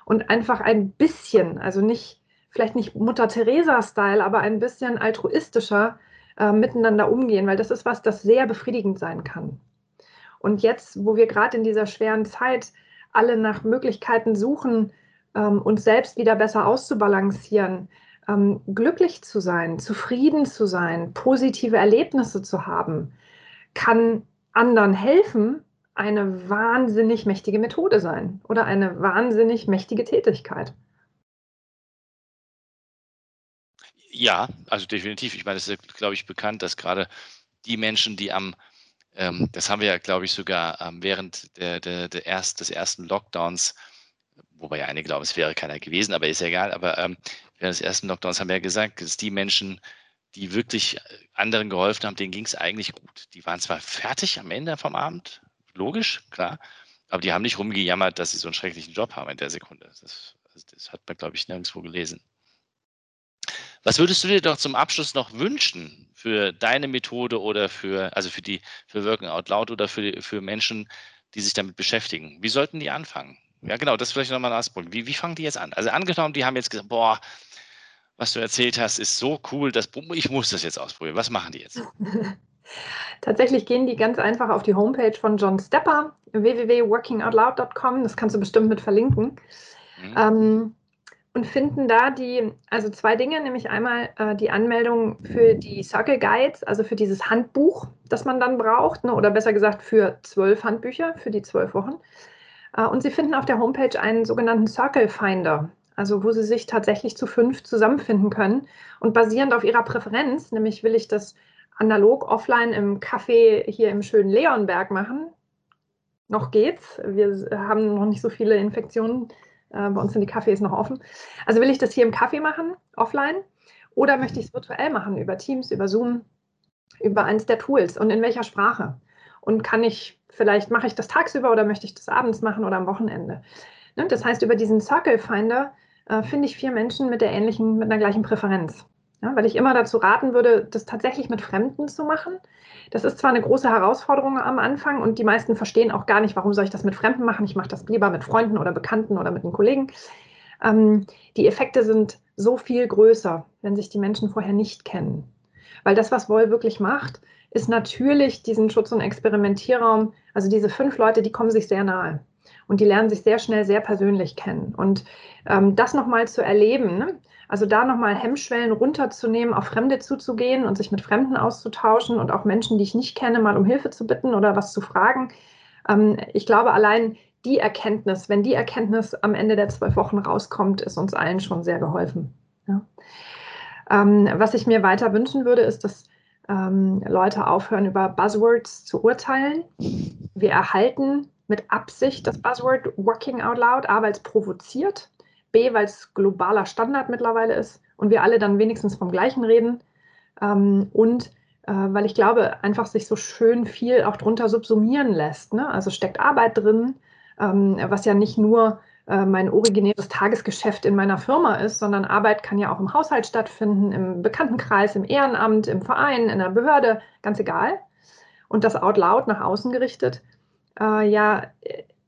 und einfach ein bisschen, also nicht, vielleicht nicht Mutter Teresa-Style, aber ein bisschen altruistischer äh, miteinander umgehen, weil das ist was, das sehr befriedigend sein kann. Und jetzt, wo wir gerade in dieser schweren Zeit alle nach Möglichkeiten suchen, ähm, uns selbst wieder besser auszubalancieren, ähm, glücklich zu sein, zufrieden zu sein, positive Erlebnisse zu haben, kann anderen helfen, eine wahnsinnig mächtige Methode sein oder eine wahnsinnig mächtige Tätigkeit. Ja, also definitiv. Ich meine, es ist, glaube ich, bekannt, dass gerade die Menschen, die am, ähm, das haben wir ja, glaube ich, sogar ähm, während der, der, der erst, des ersten Lockdowns, wobei ja einige glauben, es wäre keiner gewesen, aber ist ja egal, aber ähm, während des ersten Lockdowns haben wir ja gesagt, dass die Menschen, die wirklich anderen geholfen haben, denen ging es eigentlich gut. Die waren zwar fertig am Ende vom Abend, logisch, klar, aber die haben nicht rumgejammert, dass sie so einen schrecklichen Job haben in der Sekunde. Das, das hat man, glaube ich, nirgendwo gelesen. Was würdest du dir doch zum Abschluss noch wünschen für deine Methode oder für, also für die, für Working Out Loud oder für, für Menschen, die sich damit beschäftigen? Wie sollten die anfangen? Ja, genau, das ist vielleicht nochmal ein Aspekt. Wie, wie fangen die jetzt an? Also angenommen, die haben jetzt gesagt, boah, was du erzählt hast, ist so cool, dass ich muss das jetzt ausprobieren. Was machen die jetzt? Tatsächlich gehen die ganz einfach auf die Homepage von John Stepper, www.workingoutloud.com. Das kannst du bestimmt mit verlinken. Mhm. Ähm, und finden da die, also zwei Dinge, nämlich einmal äh, die Anmeldung für die Circle Guides, also für dieses Handbuch, das man dann braucht, ne, oder besser gesagt für zwölf Handbücher für die zwölf Wochen. Äh, und Sie finden auf der Homepage einen sogenannten Circle Finder, also wo Sie sich tatsächlich zu fünf zusammenfinden können. Und basierend auf Ihrer Präferenz, nämlich will ich das analog offline im Café hier im schönen Leonberg machen. Noch geht's. Wir haben noch nicht so viele Infektionen äh, bei uns sind die Cafés noch offen. Also will ich das hier im Café machen, offline, oder möchte ich es virtuell machen, über Teams, über Zoom, über eins der Tools und in welcher Sprache? Und kann ich, vielleicht mache ich das tagsüber oder möchte ich das abends machen oder am Wochenende? Ne? Das heißt, über diesen Circle Finder äh, finde ich vier Menschen mit der ähnlichen, mit einer gleichen Präferenz. Ja, weil ich immer dazu raten würde, das tatsächlich mit Fremden zu machen. Das ist zwar eine große Herausforderung am Anfang und die meisten verstehen auch gar nicht, warum soll ich das mit Fremden machen. Ich mache das lieber mit Freunden oder Bekannten oder mit einem Kollegen. Ähm, die Effekte sind so viel größer, wenn sich die Menschen vorher nicht kennen. Weil das, was Woll wirklich macht, ist natürlich diesen Schutz- und Experimentierraum. Also diese fünf Leute, die kommen sich sehr nahe und die lernen sich sehr schnell sehr persönlich kennen. Und ähm, das nochmal zu erleben, ne? Also da nochmal Hemmschwellen runterzunehmen, auf Fremde zuzugehen und sich mit Fremden auszutauschen und auch Menschen, die ich nicht kenne, mal um Hilfe zu bitten oder was zu fragen. Ähm, ich glaube, allein die Erkenntnis, wenn die Erkenntnis am Ende der zwölf Wochen rauskommt, ist uns allen schon sehr geholfen. Ja. Ähm, was ich mir weiter wünschen würde, ist, dass ähm, Leute aufhören, über Buzzwords zu urteilen. Wir erhalten mit Absicht das Buzzword Working Out Loud, A, weil es provoziert B, weil es globaler Standard mittlerweile ist und wir alle dann wenigstens vom Gleichen reden. Ähm, und äh, weil ich glaube, einfach sich so schön viel auch drunter subsumieren lässt. Ne? Also steckt Arbeit drin, ähm, was ja nicht nur äh, mein originäres Tagesgeschäft in meiner Firma ist, sondern Arbeit kann ja auch im Haushalt stattfinden, im Bekanntenkreis, im Ehrenamt, im Verein, in der Behörde, ganz egal. Und das out loud nach außen gerichtet, äh, ja,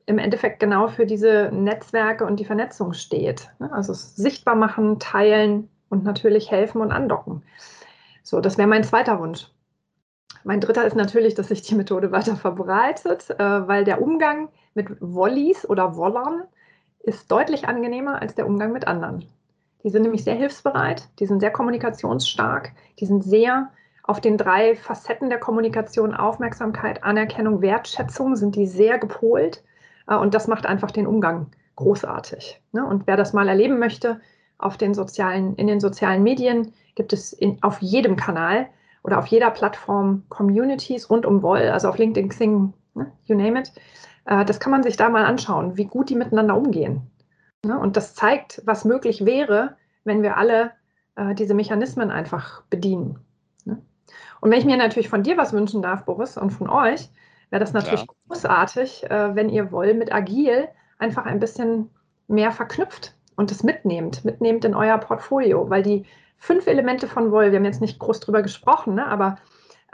im Endeffekt genau für diese Netzwerke und die Vernetzung steht. Ne? Also sichtbar machen, teilen und natürlich helfen und andocken. So, das wäre mein zweiter Wunsch. Mein dritter ist natürlich, dass sich die Methode weiter verbreitet, äh, weil der Umgang mit Wollies oder Wollern ist deutlich angenehmer als der Umgang mit anderen. Die sind nämlich sehr hilfsbereit, die sind sehr kommunikationsstark, die sind sehr auf den drei Facetten der Kommunikation Aufmerksamkeit, Anerkennung, Wertschätzung sind die sehr gepolt äh, und das macht einfach den Umgang großartig. Ne? Und wer das mal erleben möchte, auf den sozialen, in den sozialen Medien gibt es in, auf jedem Kanal oder auf jeder Plattform Communities rund um Woll, also auf LinkedIn, Xing, ne? you name it. Äh, das kann man sich da mal anschauen, wie gut die miteinander umgehen. Ne? Und das zeigt, was möglich wäre, wenn wir alle äh, diese Mechanismen einfach bedienen. Und wenn ich mir natürlich von dir was wünschen darf, Boris, und von euch, wäre das natürlich Klar. großartig, äh, wenn ihr wollt, mit Agil einfach ein bisschen mehr verknüpft und es mitnehmt, mitnehmt in euer Portfolio, weil die fünf Elemente von Woll, wir haben jetzt nicht groß drüber gesprochen, ne, aber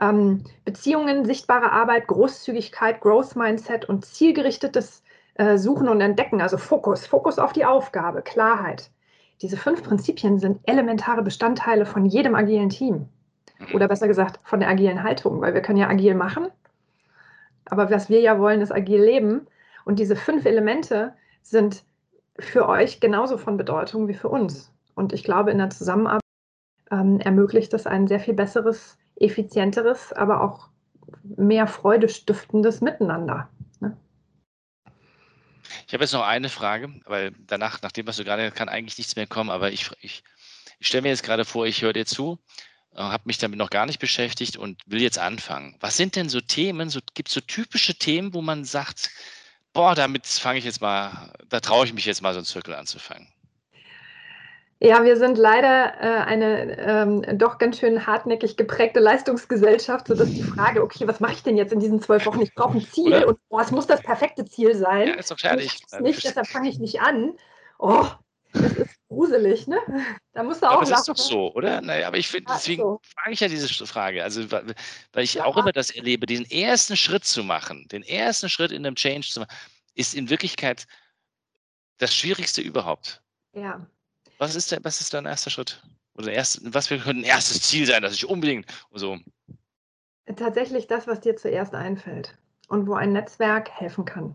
ähm, Beziehungen, sichtbare Arbeit, Großzügigkeit, Growth Mindset und zielgerichtetes äh, Suchen und Entdecken, also Fokus, Fokus auf die Aufgabe, Klarheit. Diese fünf Prinzipien sind elementare Bestandteile von jedem agilen Team. Mhm. Oder besser gesagt, von der agilen Haltung, weil wir können ja agil machen, aber was wir ja wollen, ist agil leben. Und diese fünf Elemente sind für euch genauso von Bedeutung wie für uns. Und ich glaube, in der Zusammenarbeit ähm, ermöglicht das ein sehr viel besseres, effizienteres, aber auch mehr Freude stiftendes Miteinander. Ne? Ich habe jetzt noch eine Frage, weil danach, nach dem, was du gerade kann eigentlich nichts mehr kommen, aber ich, ich, ich stelle mir jetzt gerade vor, ich höre dir zu äh, habe mich damit noch gar nicht beschäftigt und will jetzt anfangen. Was sind denn so Themen, so, gibt es so typische Themen, wo man sagt, boah, damit fange ich jetzt mal, da traue ich mich jetzt mal so einen Zirkel anzufangen? Ja, wir sind leider äh, eine ähm, doch ganz schön hartnäckig geprägte Leistungsgesellschaft, sodass die Frage, okay, was mache ich denn jetzt in diesen zwölf Wochen? Ich brauche ein Ziel Oder? und boah, es muss das perfekte Ziel sein. Ja, ist doch fertig. Nicht, deshalb fange ich nicht an. Oh, das ist gruselig, ne? Da musst du auch aber das ist doch so, oder? Naja, aber ich finde, deswegen so. frage ich ja diese Frage. Also, weil ich ja. auch immer das erlebe, diesen ersten Schritt zu machen, den ersten Schritt in einem Change zu machen, ist in Wirklichkeit das Schwierigste überhaupt. Ja. Was ist, der, was ist dein erster Schritt? Oder erst, was könnte ein erstes Ziel sein, das ich unbedingt so. Tatsächlich das, was dir zuerst einfällt und wo ein Netzwerk helfen kann.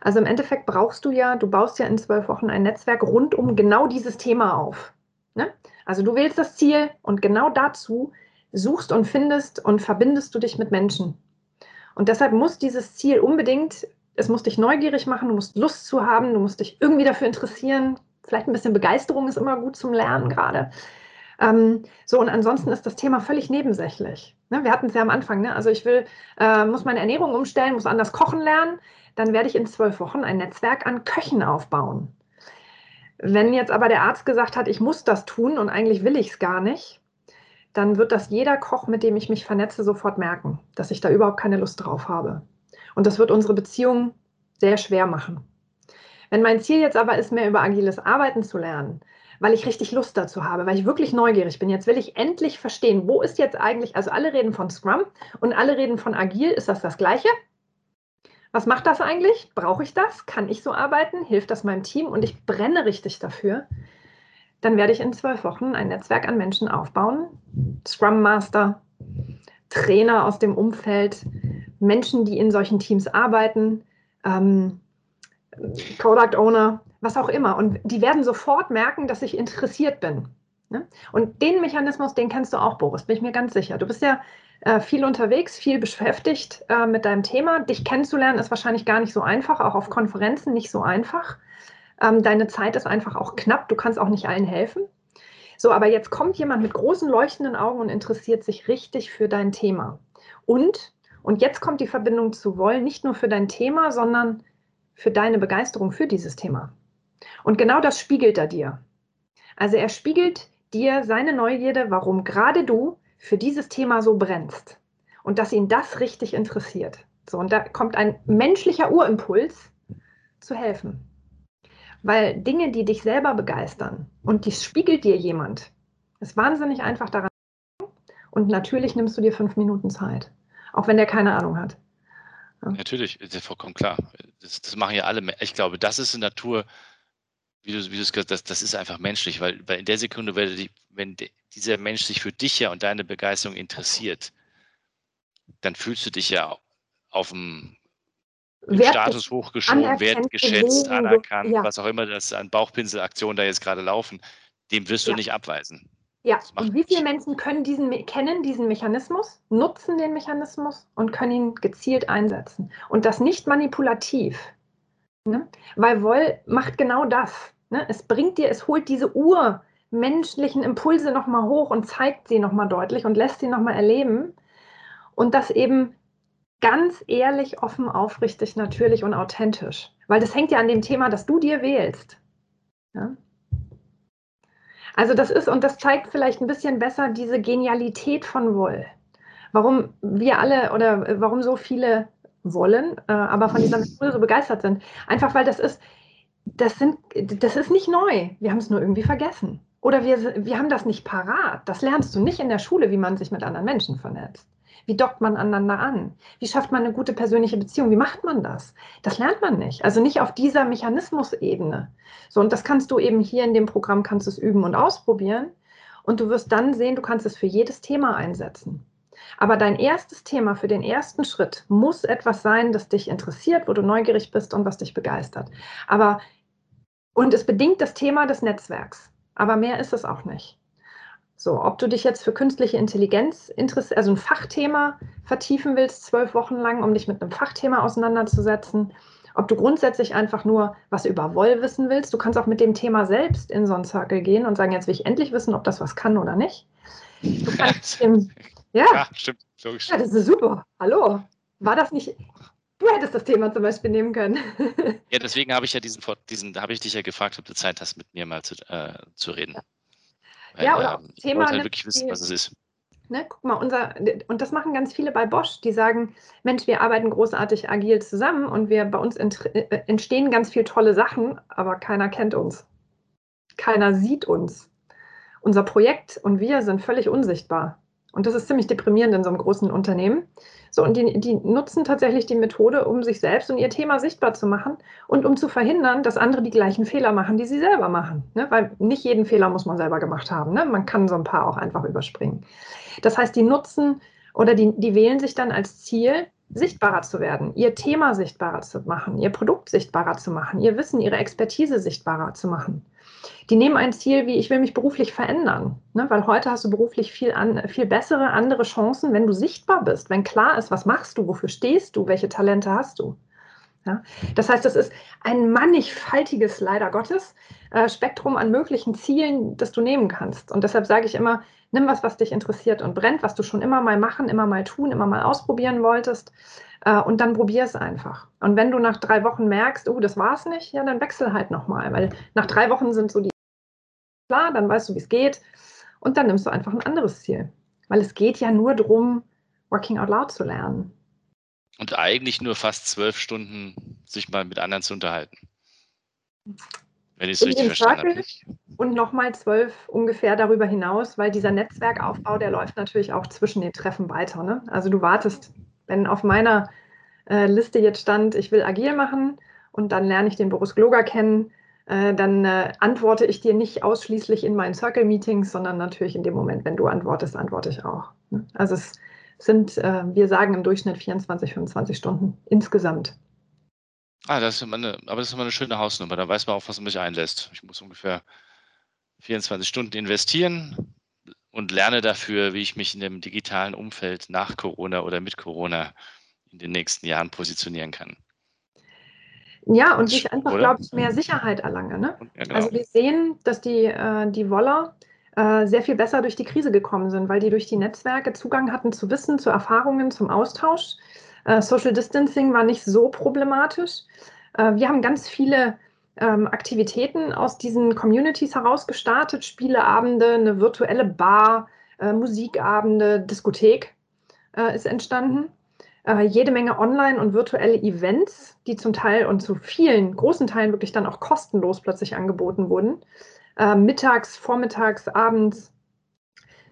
Also im Endeffekt brauchst du ja, du baust ja in zwölf Wochen ein Netzwerk rund um genau dieses Thema auf. Ne? Also du wählst das Ziel und genau dazu suchst und findest und verbindest du dich mit Menschen. Und deshalb muss dieses Ziel unbedingt, es muss dich neugierig machen, du musst Lust zu haben, du musst dich irgendwie dafür interessieren. Vielleicht ein bisschen Begeisterung ist immer gut zum Lernen gerade. Ähm, so, und ansonsten ist das Thema völlig nebensächlich. Ne? Wir hatten es ja am Anfang. Ne? Also ich will, äh, muss meine Ernährung umstellen, muss anders kochen lernen dann werde ich in zwölf Wochen ein Netzwerk an Köchen aufbauen. Wenn jetzt aber der Arzt gesagt hat, ich muss das tun und eigentlich will ich es gar nicht, dann wird das jeder Koch, mit dem ich mich vernetze, sofort merken, dass ich da überhaupt keine Lust drauf habe. Und das wird unsere Beziehung sehr schwer machen. Wenn mein Ziel jetzt aber ist, mehr über agiles Arbeiten zu lernen, weil ich richtig Lust dazu habe, weil ich wirklich neugierig bin. Jetzt will ich endlich verstehen, wo ist jetzt eigentlich, also alle reden von Scrum und alle reden von agil, ist das das gleiche? Was macht das eigentlich? Brauche ich das? Kann ich so arbeiten? Hilft das meinem Team? Und ich brenne richtig dafür. Dann werde ich in zwölf Wochen ein Netzwerk an Menschen aufbauen. Scrum Master, Trainer aus dem Umfeld, Menschen, die in solchen Teams arbeiten, ähm, Product Owner, was auch immer. Und die werden sofort merken, dass ich interessiert bin. Ne? Und den Mechanismus, den kennst du auch, Boris, bin ich mir ganz sicher. Du bist ja äh, viel unterwegs, viel beschäftigt äh, mit deinem Thema. Dich kennenzulernen ist wahrscheinlich gar nicht so einfach, auch auf Konferenzen nicht so einfach. Ähm, deine Zeit ist einfach auch knapp, du kannst auch nicht allen helfen. So, aber jetzt kommt jemand mit großen leuchtenden Augen und interessiert sich richtig für dein Thema. Und, und jetzt kommt die Verbindung zu Wollen, nicht nur für dein Thema, sondern für deine Begeisterung für dieses Thema. Und genau das spiegelt er dir. Also er spiegelt dir seine Neugierde, warum gerade du für dieses Thema so brennst und dass ihn das richtig interessiert. So, und da kommt ein menschlicher Urimpuls zu helfen. Weil Dinge, die dich selber begeistern und die spiegelt dir jemand, ist wahnsinnig einfach daran. Und natürlich nimmst du dir fünf Minuten Zeit, auch wenn der keine Ahnung hat. Ja. Natürlich, ist ja vollkommen klar. Das, das, machen ja alle. Ich glaube, das ist in Natur wie du, wie es gesagt hast, das ist einfach menschlich, weil, weil in der Sekunde, wenn, die, wenn dieser Mensch sich für dich ja und deine Begeisterung interessiert, dann fühlst du dich ja auf dem Status hochgeschoben, wertgeschätzt, anerkannt, ja. was auch immer das an Bauchpinselaktionen da jetzt gerade laufen, dem wirst du ja. nicht abweisen. Ja, und wie viele Menschen können diesen, kennen diesen Mechanismus, nutzen den Mechanismus und können ihn gezielt einsetzen? Und das nicht manipulativ. Ne? Weil Woll macht genau das. Ne? Es bringt dir, es holt diese urmenschlichen Impulse nochmal hoch und zeigt sie nochmal deutlich und lässt sie nochmal erleben. Und das eben ganz ehrlich, offen, aufrichtig, natürlich und authentisch. Weil das hängt ja an dem Thema, das du dir wählst. Ja? Also das ist, und das zeigt vielleicht ein bisschen besser diese Genialität von Woll. Warum wir alle oder warum so viele wollen, äh, aber von dieser Methode so begeistert sind. Einfach weil das ist, das, sind, das ist nicht neu. Wir haben es nur irgendwie vergessen. Oder wir, wir haben das nicht parat. Das lernst du nicht in der Schule, wie man sich mit anderen Menschen vernetzt. Wie dockt man aneinander an? Wie schafft man eine gute persönliche Beziehung? Wie macht man das? Das lernt man nicht. Also nicht auf dieser Mechanismusebene. So, und das kannst du eben hier in dem Programm, kannst du es üben und ausprobieren. Und du wirst dann sehen, du kannst es für jedes Thema einsetzen. Aber dein erstes Thema für den ersten Schritt muss etwas sein, das dich interessiert, wo du neugierig bist und was dich begeistert. Aber und es bedingt das Thema des Netzwerks. Aber mehr ist es auch nicht. So, ob du dich jetzt für künstliche Intelligenz interessierst, also ein Fachthema vertiefen willst, zwölf Wochen lang, um dich mit einem Fachthema auseinanderzusetzen, ob du grundsätzlich einfach nur was über Woll wissen willst. Du kannst auch mit dem Thema selbst in so einen Circle gehen und sagen, jetzt will ich endlich wissen, ob das was kann oder nicht. Du kannst dem, ja. ja, stimmt, logisch. Ja, das ist super. Hallo. War das nicht. Du hättest das Thema zum Beispiel nehmen können. ja, deswegen habe ich ja diesen, diesen habe ich dich ja gefragt, ob du Zeit hast, mit mir mal zu, äh, zu reden. Ja, ja oder ähm, Thema. Halt wirklich wissen, was es ist. Ne, guck mal, unser, und das machen ganz viele bei Bosch, die sagen, Mensch, wir arbeiten großartig agil zusammen und wir bei uns äh, entstehen ganz viele tolle Sachen, aber keiner kennt uns. Keiner sieht uns. Unser Projekt und wir sind völlig unsichtbar. Und das ist ziemlich deprimierend in so einem großen Unternehmen. So, und die, die nutzen tatsächlich die Methode, um sich selbst und ihr Thema sichtbar zu machen und um zu verhindern, dass andere die gleichen Fehler machen, die sie selber machen. Ne? Weil nicht jeden Fehler muss man selber gemacht haben. Ne? Man kann so ein paar auch einfach überspringen. Das heißt, die nutzen oder die, die wählen sich dann als Ziel, sichtbarer zu werden, ihr Thema sichtbarer zu machen, ihr Produkt sichtbarer zu machen, ihr Wissen, ihre Expertise sichtbarer zu machen. Die nehmen ein Ziel wie, ich will mich beruflich verändern, ne? weil heute hast du beruflich viel, an, viel bessere, andere Chancen, wenn du sichtbar bist, wenn klar ist, was machst du, wofür stehst du, welche Talente hast du. Ja? Das heißt, es ist ein mannigfaltiges, leider Gottes, äh, Spektrum an möglichen Zielen, das du nehmen kannst. Und deshalb sage ich immer, nimm was, was dich interessiert und brennt, was du schon immer mal machen, immer mal tun, immer mal ausprobieren wolltest. Äh, und dann probier es einfach. Und wenn du nach drei Wochen merkst, oh, das war's nicht, ja, dann wechsel halt nochmal. Weil nach drei Wochen sind so die klar, dann weißt du, wie es geht. Und dann nimmst du einfach ein anderes Ziel. Weil es geht ja nur darum, Working Out Loud zu lernen. Und eigentlich nur fast zwölf Stunden sich mal mit anderen zu unterhalten. Wenn ich es richtig verstanden habe. Und nochmal zwölf ungefähr darüber hinaus, weil dieser Netzwerkaufbau, der läuft natürlich auch zwischen den Treffen weiter. Ne? Also du wartest, wenn auf meiner äh, Liste jetzt stand, ich will agil machen und dann lerne ich den Boris Gloger kennen, äh, dann äh, antworte ich dir nicht ausschließlich in meinen Circle-Meetings, sondern natürlich in dem Moment, wenn du antwortest, antworte ich auch. Ne? Also es sind, äh, wir sagen im Durchschnitt 24, 25 Stunden insgesamt. Ah, das ist immer eine, aber das ist immer eine schöne Hausnummer. Da weiß man auch, was man sich einlässt. Ich muss ungefähr 24 Stunden investieren und lerne dafür, wie ich mich in dem digitalen Umfeld nach Corona oder mit Corona in den nächsten Jahren positionieren kann. Ja, und ich einfach, glaube ich, mehr Sicherheit erlange. Ne? Ja, genau. Also wir sehen, dass die, äh, die Woller äh, sehr viel besser durch die Krise gekommen sind, weil die durch die Netzwerke Zugang hatten zu Wissen, zu Erfahrungen, zum Austausch. Äh, Social Distancing war nicht so problematisch. Äh, wir haben ganz viele ähm, Aktivitäten aus diesen Communities heraus gestartet, Spieleabende, eine virtuelle Bar, äh, Musikabende, Diskothek ist entstanden. Jede Menge Online- und virtuelle Events, die zum Teil und zu vielen großen Teilen wirklich dann auch kostenlos plötzlich angeboten wurden. Mittags, vormittags, abends.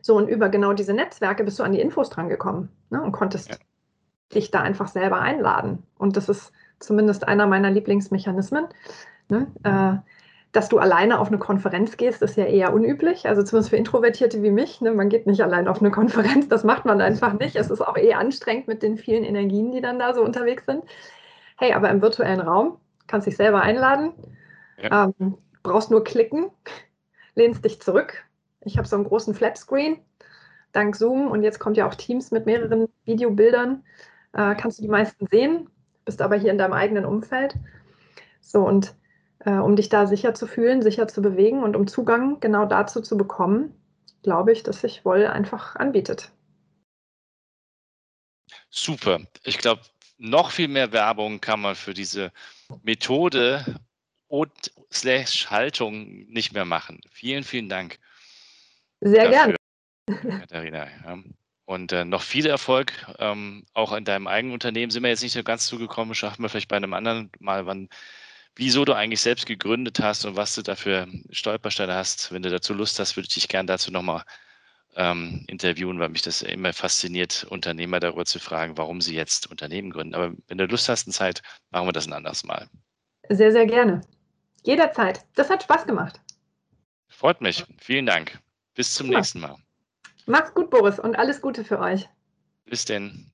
So, und über genau diese Netzwerke bist du an die Infos drangekommen ne, und konntest ja dich da einfach selber einladen. Und das ist zumindest einer meiner Lieblingsmechanismen. Ne? Äh, dass du alleine auf eine Konferenz gehst, ist ja eher unüblich. Also zumindest für Introvertierte wie mich. Ne? Man geht nicht allein auf eine Konferenz, das macht man einfach nicht. Es ist auch eher anstrengend mit den vielen Energien, die dann da so unterwegs sind. Hey, aber im virtuellen Raum kannst dich selber einladen, ja. ähm, brauchst nur klicken, lehnst dich zurück. Ich habe so einen großen Flatscreen, dank Zoom und jetzt kommt ja auch Teams mit mehreren Videobildern äh, kannst du die meisten sehen, bist aber hier in deinem eigenen Umfeld. So, und äh, um dich da sicher zu fühlen, sicher zu bewegen und um Zugang genau dazu zu bekommen, glaube ich, dass sich Woll einfach anbietet. Super. Ich glaube, noch viel mehr Werbung kann man für diese Methode und slash Haltung nicht mehr machen. Vielen, vielen Dank. Sehr gerne. Katharina. Ja. Und äh, noch viel Erfolg, ähm, auch in deinem eigenen Unternehmen. Sind wir jetzt nicht so ganz zugekommen, schaffen wir vielleicht bei einem anderen Mal, wann, wieso du eigentlich selbst gegründet hast und was du dafür Stolpersteine hast. Wenn du dazu Lust hast, würde ich dich gerne dazu nochmal ähm, interviewen, weil mich das immer fasziniert, Unternehmer darüber zu fragen, warum sie jetzt Unternehmen gründen. Aber wenn du Lust hast und Zeit, machen wir das ein anderes Mal. Sehr, sehr gerne. Jederzeit. Das hat Spaß gemacht. Freut mich. Vielen Dank. Bis zum ja. nächsten Mal. Macht's gut, Boris, und alles Gute für euch. Bis denn.